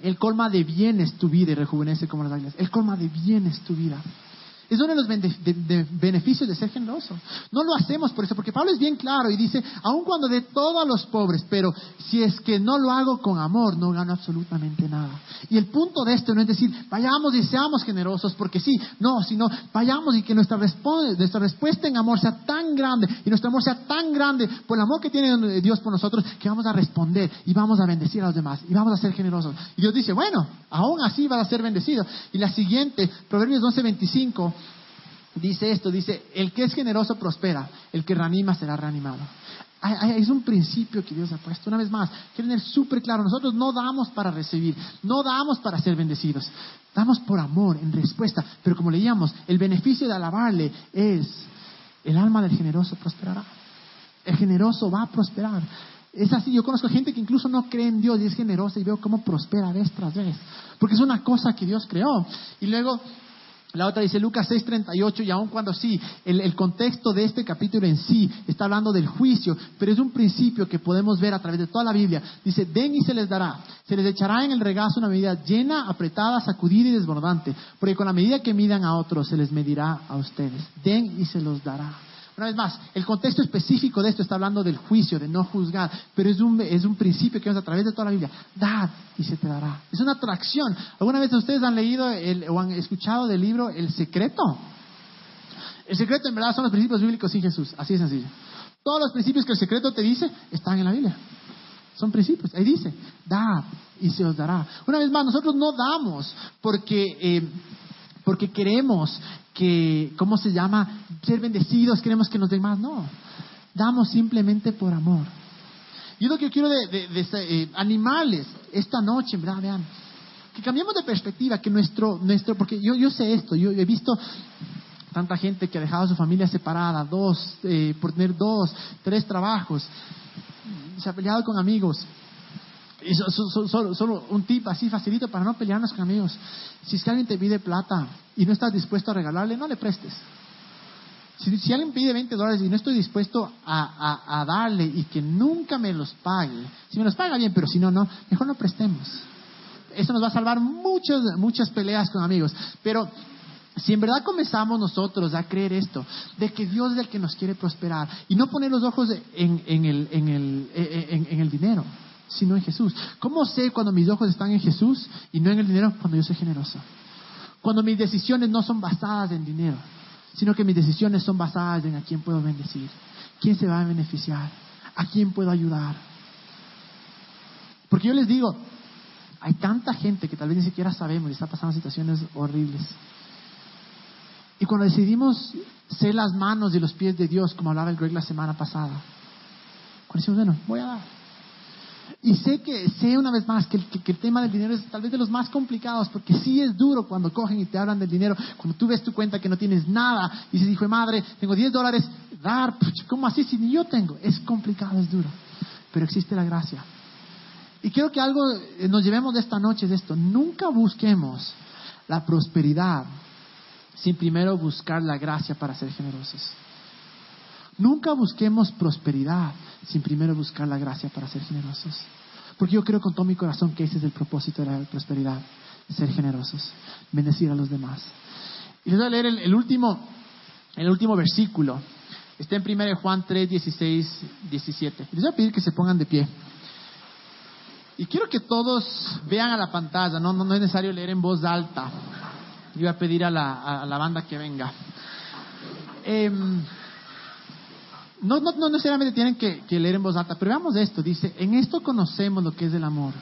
Él colma de bienes tu vida y rejuvenece como las águilas. Él colma de bienes tu vida. Es uno de los beneficios de ser generoso. No lo hacemos por eso, porque Pablo es bien claro y dice, aun cuando de todos los pobres, pero si es que no lo hago con amor, no gano absolutamente nada. Y el punto de esto no es decir, vayamos y seamos generosos porque sí, no, sino vayamos y que nuestra, nuestra respuesta en amor sea tan grande y nuestro amor sea tan grande por el amor que tiene Dios por nosotros que vamos a responder y vamos a bendecir a los demás y vamos a ser generosos. Y Dios dice, bueno, aún así vas a ser bendecido. Y la siguiente, Proverbios 11:25 dice esto, dice, el que es generoso prospera, el que reanima será reanimado. Es un principio que Dios ha puesto. Una vez más, quiero tener súper claro, nosotros no damos para recibir, no damos para ser bendecidos, damos por amor, en respuesta. Pero como leíamos, el beneficio de alabarle es, el alma del generoso prosperará. El generoso va a prosperar. Es así, yo conozco gente que incluso no cree en Dios y es generosa y veo cómo prospera vez tras vez. Porque es una cosa que Dios creó. Y luego la otra dice Lucas 6:38 y aun cuando sí, el, contexto de este capítulo en sí está hablando del juicio, pero es un principio que podemos ver a través de toda la Biblia. Dice, den y se les dará, se les echará en el regazo una medida llena, apretada, sacudida y desbordante, porque con la medida que midan a otros se les medirá a ustedes. Den y se los dará. Una vez más, el contexto específico de esto está hablando del juicio, de no juzgar, pero es un, es un principio que vemos a través de toda la Biblia. Dad y se te dará. Es una atracción. ¿Alguna vez ustedes han leído o han escuchado del libro El Secreto? El secreto en verdad son los principios bíblicos sin Jesús, así de sencillo. Todos los principios que el secreto te dice están en la Biblia. Son principios. Ahí dice, dad y se os dará. Una vez más, nosotros no damos porque... Eh, porque queremos que, ¿cómo se llama? Ser bendecidos, queremos que nos den más. No, damos simplemente por amor. Y lo que yo quiero de, eh, animales esta noche, ¿verdad? Vean, que cambiemos de perspectiva, que nuestro, nuestro porque yo, yo sé esto, yo he visto tanta gente que ha dejado a su familia separada, dos, eh, por tener dos, tres trabajos, se ha peleado con amigos. Y solo, un tip así facilito para no pelearnos con amigos. Si es que alguien te pide plata y no estás dispuesto a regalarle, no le prestes. Si, alguien pide 20 dólares y no estoy dispuesto a, a, darle y que nunca me los pague, si me los paga bien, pero si no, no, mejor no prestemos. Eso nos va a salvar muchas, muchas peleas con amigos. Pero si en verdad comenzamos nosotros a creer esto, de que Dios es el que nos quiere prosperar y no poner los ojos en, en, el, en, el, en, el dinero, sino en Jesús. ¿Cómo sé cuando mis ojos están en Jesús y no en el dinero? Cuando yo soy generoso. Cuando mis decisiones no son basadas en dinero, sino que mis decisiones son basadas en a quién puedo bendecir, quién se va a beneficiar, a quién puedo ayudar. Porque yo les digo, hay tanta gente que tal vez ni siquiera sabemos y está pasando situaciones horribles. Y cuando decidimos ser las manos y los pies de Dios, como hablaba el Greg la semana pasada, cuando decimos, bueno, voy a dar. Y sé que, sé una vez más que el, tema del dinero es tal vez de los más complicados, porque sí es duro cuando cogen y te hablan del dinero, cuando tú ves tu cuenta que no tienes nada, y hijo de madre, tengo 10 dólares, dar, ¿cómo así si ni yo tengo? Es complicado, es duro, pero existe la gracia. Y quiero que algo eh, nos llevemos de esta noche es esto, nunca busquemos la prosperidad sin primero buscar la gracia para ser generosos. Nunca busquemos prosperidad sin primero buscar la gracia para ser generosos. Porque yo creo con todo mi corazón que ese es el propósito de la prosperidad, ser generosos, bendecir a los demás. Y les voy a leer el, último, el último versículo. Está en 1 Juan 3, 16, 17. Les voy a pedir que se pongan de pie. Y quiero que todos vean a la pantalla, no, no, no es necesario leer en voz alta. Iba a pedir a la, a la banda que venga. Em, no, no, no, necesariamente tienen que, leer en voz alta, pero veamos esto. Dice, en esto conocemos lo que es el amor.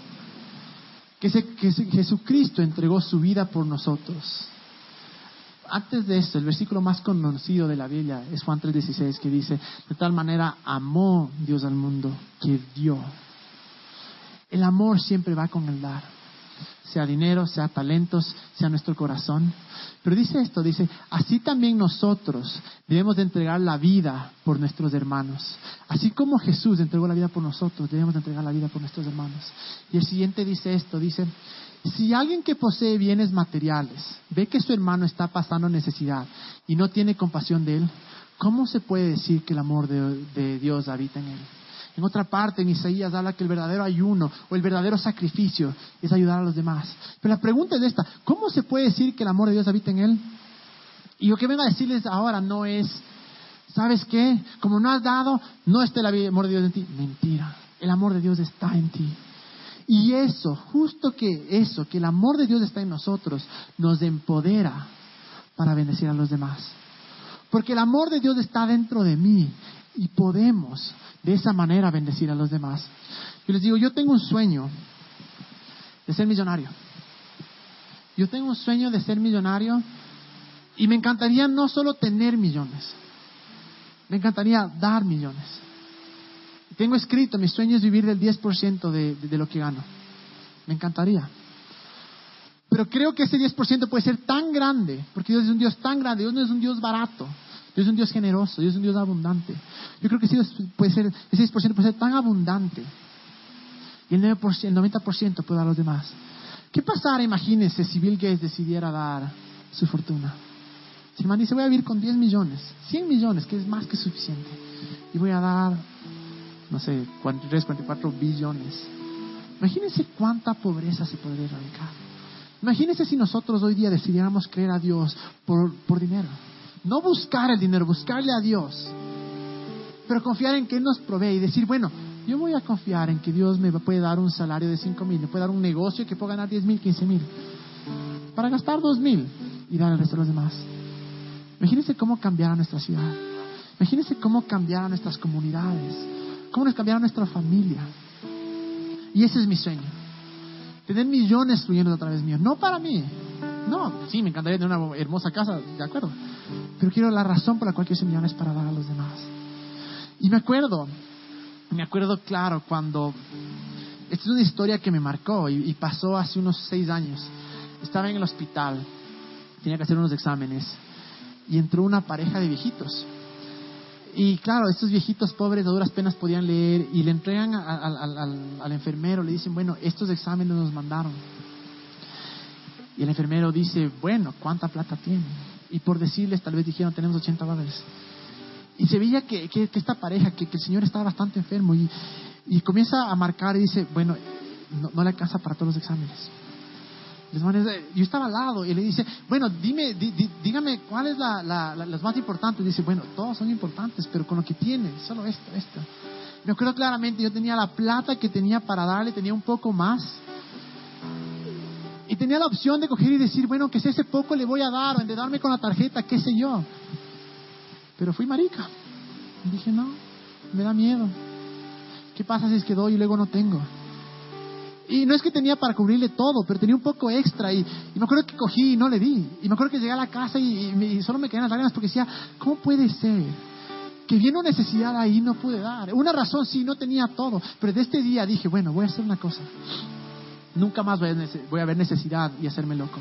Que, que Jesucristo entregó su vida por nosotros. Antes de esto, el versículo más conocido de la Biblia es Juan 3:16, que dice, de tal manera amó Dios al mundo que dio. El amor siempre va con el dar sea dinero, sea talentos, sea nuestro corazón. Pero dice esto, dice, así también nosotros debemos de entregar la vida por nuestros hermanos. Así como Jesús entregó la vida por nosotros, debemos de entregar la vida por nuestros hermanos. Y el siguiente dice esto, dice, si alguien que posee bienes materiales ve que su hermano está pasando necesidad y no tiene compasión de él, ¿cómo se puede decir que el amor de, de Dios habita en él? En otra parte, en Isaías habla que el verdadero ayuno o el verdadero sacrificio es ayudar a los demás. Pero la pregunta es esta, ¿cómo se puede decir que el amor de Dios habita en él? Y lo que vengo a decirles ahora no es, ¿sabes qué? Como no has dado, no está el amor de Dios en ti. Mentira, el amor de Dios está en ti. Y eso, justo que eso, que el amor de Dios está en nosotros, nos empodera para bendecir a los demás. Porque el amor de Dios está dentro de mí y podemos de esa manera bendecir a los demás. Yo les digo, yo tengo un sueño de ser millonario. Yo tengo un sueño de ser millonario y me encantaría no solo tener millones, me encantaría dar millones. Tengo escrito, mi sueño es vivir del 10% de, de, de lo que gano. Me encantaría. Pero creo que ese 10% puede ser tan grande, porque Dios es un Dios tan grande, Dios no es un Dios barato. Dios es un Dios generoso, Dios es un Dios abundante. Yo creo que ese, puede ser, ese 6% puede ser tan abundante y el, 9%, el 90% puede dar a los demás. ¿Qué pasara, imagínense, si Bill Gates decidiera dar su fortuna? Si el man dice, voy a vivir con 10 millones, 100 millones, que es más que suficiente, y voy a dar, no sé, 43, 44 billones. Imagínense cuánta pobreza se podría erradicar. Imagínense si nosotros hoy día decidiéramos creer a Dios por, por dinero. No buscar el dinero, buscarle a Dios. Pero confiar en que Él nos provee y decir, bueno, yo voy a confiar en que Dios me puede dar un salario de 5 mil, me puede dar un negocio que pueda ganar 10 mil, 15 mil, para gastar 2 mil y dar al resto de los demás. Imagínense cómo cambiará nuestra ciudad. Imagínense cómo cambiará nuestras comunidades, cómo nos cambiará nuestra familia. Y ese es mi sueño. Tener millones fluyendo a través mío. No para mí, No, sí, me encantaría tener una hermosa casa, de acuerdo. Pero quiero la razón por la cual quiero ese millón es para dar a los demás. Y me acuerdo, me acuerdo claro cuando, esta es una historia que me marcó y, y pasó hace unos seis años. Estaba en el hospital, tenía que hacer unos exámenes y entró una pareja de viejitos. Y claro, estos viejitos pobres a duras penas podían leer y le entregan al- al enfermero, le dicen, bueno, estos exámenes nos mandaron. Y el enfermero dice, bueno, ¿cuánta plata tiene? Y por decirles, tal vez dijeron, tenemos 80 dólares. Y se veía que, que- que esta pareja, que, que el señor estaba bastante enfermo y, y comienza a marcar y dice, bueno, no, no le alcanza para todos los exámenes. Yo estaba al lado y le dice, bueno, dime, di- di- dígame cuál es la, la, la- las más importantes. Dice, bueno, todas son importantes, pero con lo que tiene, solo esto, esto. Me acuerdo claramente, yo tenía la plata que tenía para darle, tenía un poco más. Y tenía la opción de coger y decir, bueno, que si ese poco le voy a dar o endeudarme con la tarjeta, qué sé yo. Pero fui marica. Dije, no, me da miedo. ¿Qué pasa si es que doy y luego no tengo? Y no es que tenía para cubrirle todo, pero tenía un poco extra. Y, y me acuerdo que cogí y no le di. Y me acuerdo que llegué a la casa y, y me- y solo me en las lágrimas porque decía, ¿cómo puede ser? Que viene una necesidad ahí no pude dar. Una razón sí, no tenía todo. Pero de este día dije, bueno, voy a hacer una cosa. Nunca más voy a, ver necesidad y hacerme loco.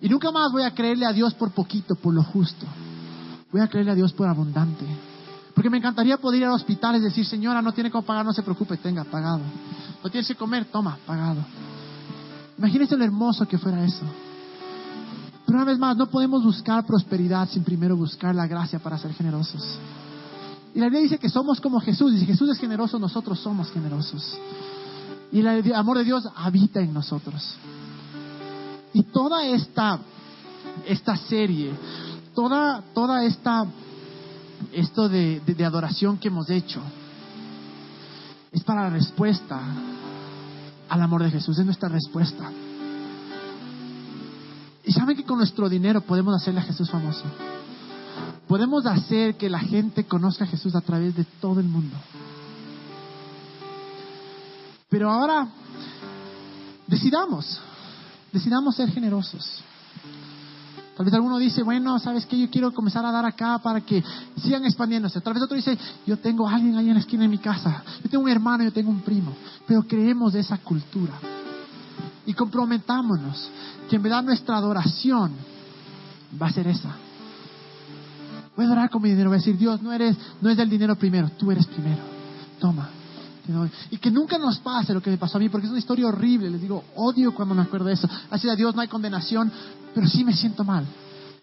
Y nunca más voy a creerle a Dios por poquito, por lo justo. Voy a creerle a Dios por abundante. Porque me encantaría poder ir al hospital y decir, señora, no tiene cómo pagar, no se preocupe, tenga, pagado. No tienes que comer, toma, pagado. Imagínese lo hermoso que fuera eso. Pero una vez más, no podemos buscar prosperidad sin primero buscar la gracia para ser generosos. Y la Biblia dice que somos como Jesús. Y si Jesús es generoso, nosotros somos generosos. Y el amor de Dios habita en nosotros. Y toda esta, esta serie, toda, toda esta, esto de, de- de adoración que hemos hecho, es para la respuesta al amor de Jesús, es nuestra respuesta. Y saben que con nuestro dinero podemos hacerle a Jesús famoso. Podemos hacer que la gente conozca a Jesús a través de todo el mundo. Pero ahora decidamos, decidamos ser generosos. Tal vez alguno dice, bueno, ¿sabes qué? Yo quiero comenzar a dar acá para que sigan expandiéndose. Tal vez otro dice, yo tengo a alguien ahí en la esquina de mi casa. Yo tengo un hermano, yo tengo un primo. Pero creemos de esa cultura. Y comprometámonos que en verdad nuestra adoración va a ser esa. Voy a adorar con mi dinero. Voy a decir, Dios, no, eres, no es del dinero primero, tú eres primero. Y que nunca nos pase lo que me pasó a mí, porque es una historia horrible. Les digo, odio cuando me acuerdo de eso. Así a Dios no hay condenación, pero sí me siento mal.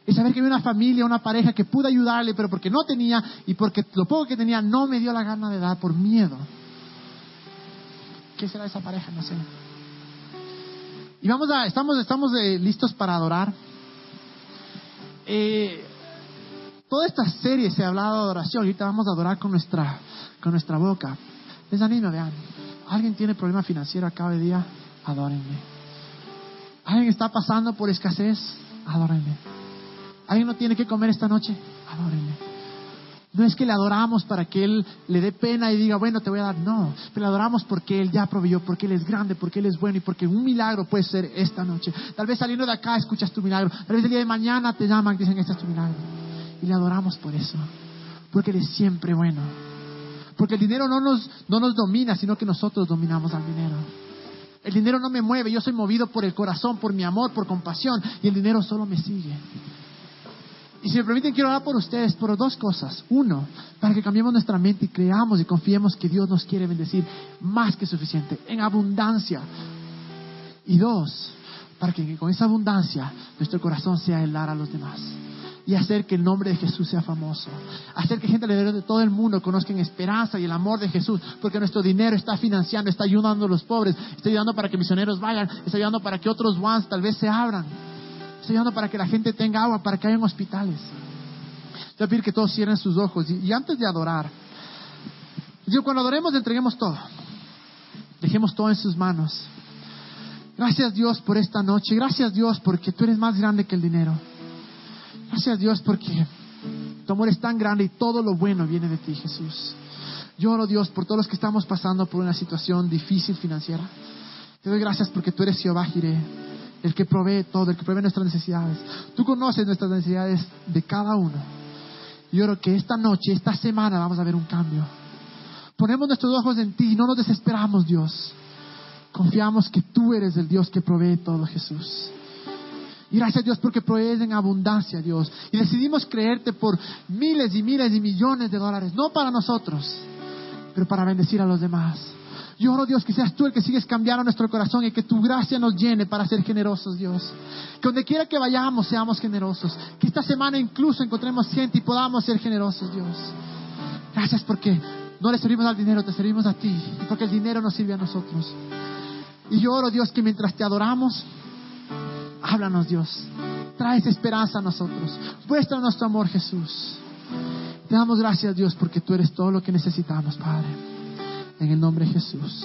Y saber que había una familia, una pareja que pude ayudarle, pero porque no tenía y porque lo poco que tenía no me dio la gana de dar por miedo. ¿Qué será esa pareja? No sé. Y vamos a, estamos, estamos eh, listos para adorar. Eh, toda esta serie se ha hablado de adoración. Ahorita vamos a adorar con nuestra, con nuestra boca. Les animo, vean. ¿Alguien tiene problema financiero hoy día? Adórenme. ¿Alguien está pasando por escasez? Adórenme. ¿Alguien no tiene que comer esta noche? Adórenme. No es que le adoramos para que Él le dé pena y diga, bueno, te voy a dar. No, pero le adoramos porque Él ya proveyó, porque Él es grande, porque Él es bueno y porque un milagro puede ser esta noche. Tal vez saliendo de acá escuchas tu milagro. Tal vez el día de mañana te llaman y dicen, este es tu milagro. Y le adoramos por eso. Porque Él es siempre bueno. Porque el dinero no nos, no nos domina, sino que nosotros dominamos al dinero. El dinero no me mueve, yo soy movido por el corazón, por mi amor, por compasión, y el dinero solo me sigue. Y si me permiten, quiero hablar por ustedes por dos cosas. Uno, para que cambiemos nuestra mente y creamos y confiemos que Dios nos quiere bendecir más que suficiente, en abundancia. Y dos, para que con esa abundancia nuestro corazón sea el dar a los demás. Y hacer que el nombre de Jesús sea famoso. Hacer que gente alrededor de todo el mundo conozcan esperanza y el amor de Jesús. Porque nuestro dinero está financiando, está ayudando a los pobres, está ayudando para que misioneros vayan, está ayudando para que otros ones tal vez se abran. Está ayudando para que la gente tenga agua, para que hayan hospitales. Yo voy a pedir que todos cierren sus ojos. Y, y antes de adorar, digo, cuando adoremos, entreguemos todo. Dejemos todo en sus manos. Gracias Dios por esta noche. Gracias Dios porque tú eres más grande que el dinero. Gracias Dios porque tu amor es tan grande y todo lo bueno viene de ti, Jesús. Yo oro Dios por todos los que estamos pasando por una situación difícil financiera. Te doy gracias porque tú eres Jehová el que provee todo, el que provee nuestras necesidades. Tú conoces nuestras necesidades de cada uno. Y oro que esta noche, esta semana vamos a ver un cambio. Ponemos nuestros ojos en ti, no nos desesperamos, Dios. Confiamos que tú eres el Dios que provee todo, Jesús. Gracias Dios porque provees en abundancia, Dios. Y decidimos creerte por miles y miles y millones de dólares, no para nosotros, pero para bendecir a los demás. Yo oro, Dios, que seas tú el que sigues cambiando nuestro corazón y que tu gracia nos llene para ser generosos, Dios. Que donde quiera que vayamos seamos generosos. Que esta semana incluso encontremos gente y podamos ser generosos, Dios. Gracias porque no le servimos al dinero, te servimos a ti. Y porque el dinero nos sirve a nosotros. Y yo oro, Dios, que mientras te adoramos, háblanos, Dios. Traes esperanza a nosotros. Muestra nuestro amor, Jesús. Te damos gracias, Dios, porque tú eres todo lo que necesitamos, Padre. En el nombre de Jesús.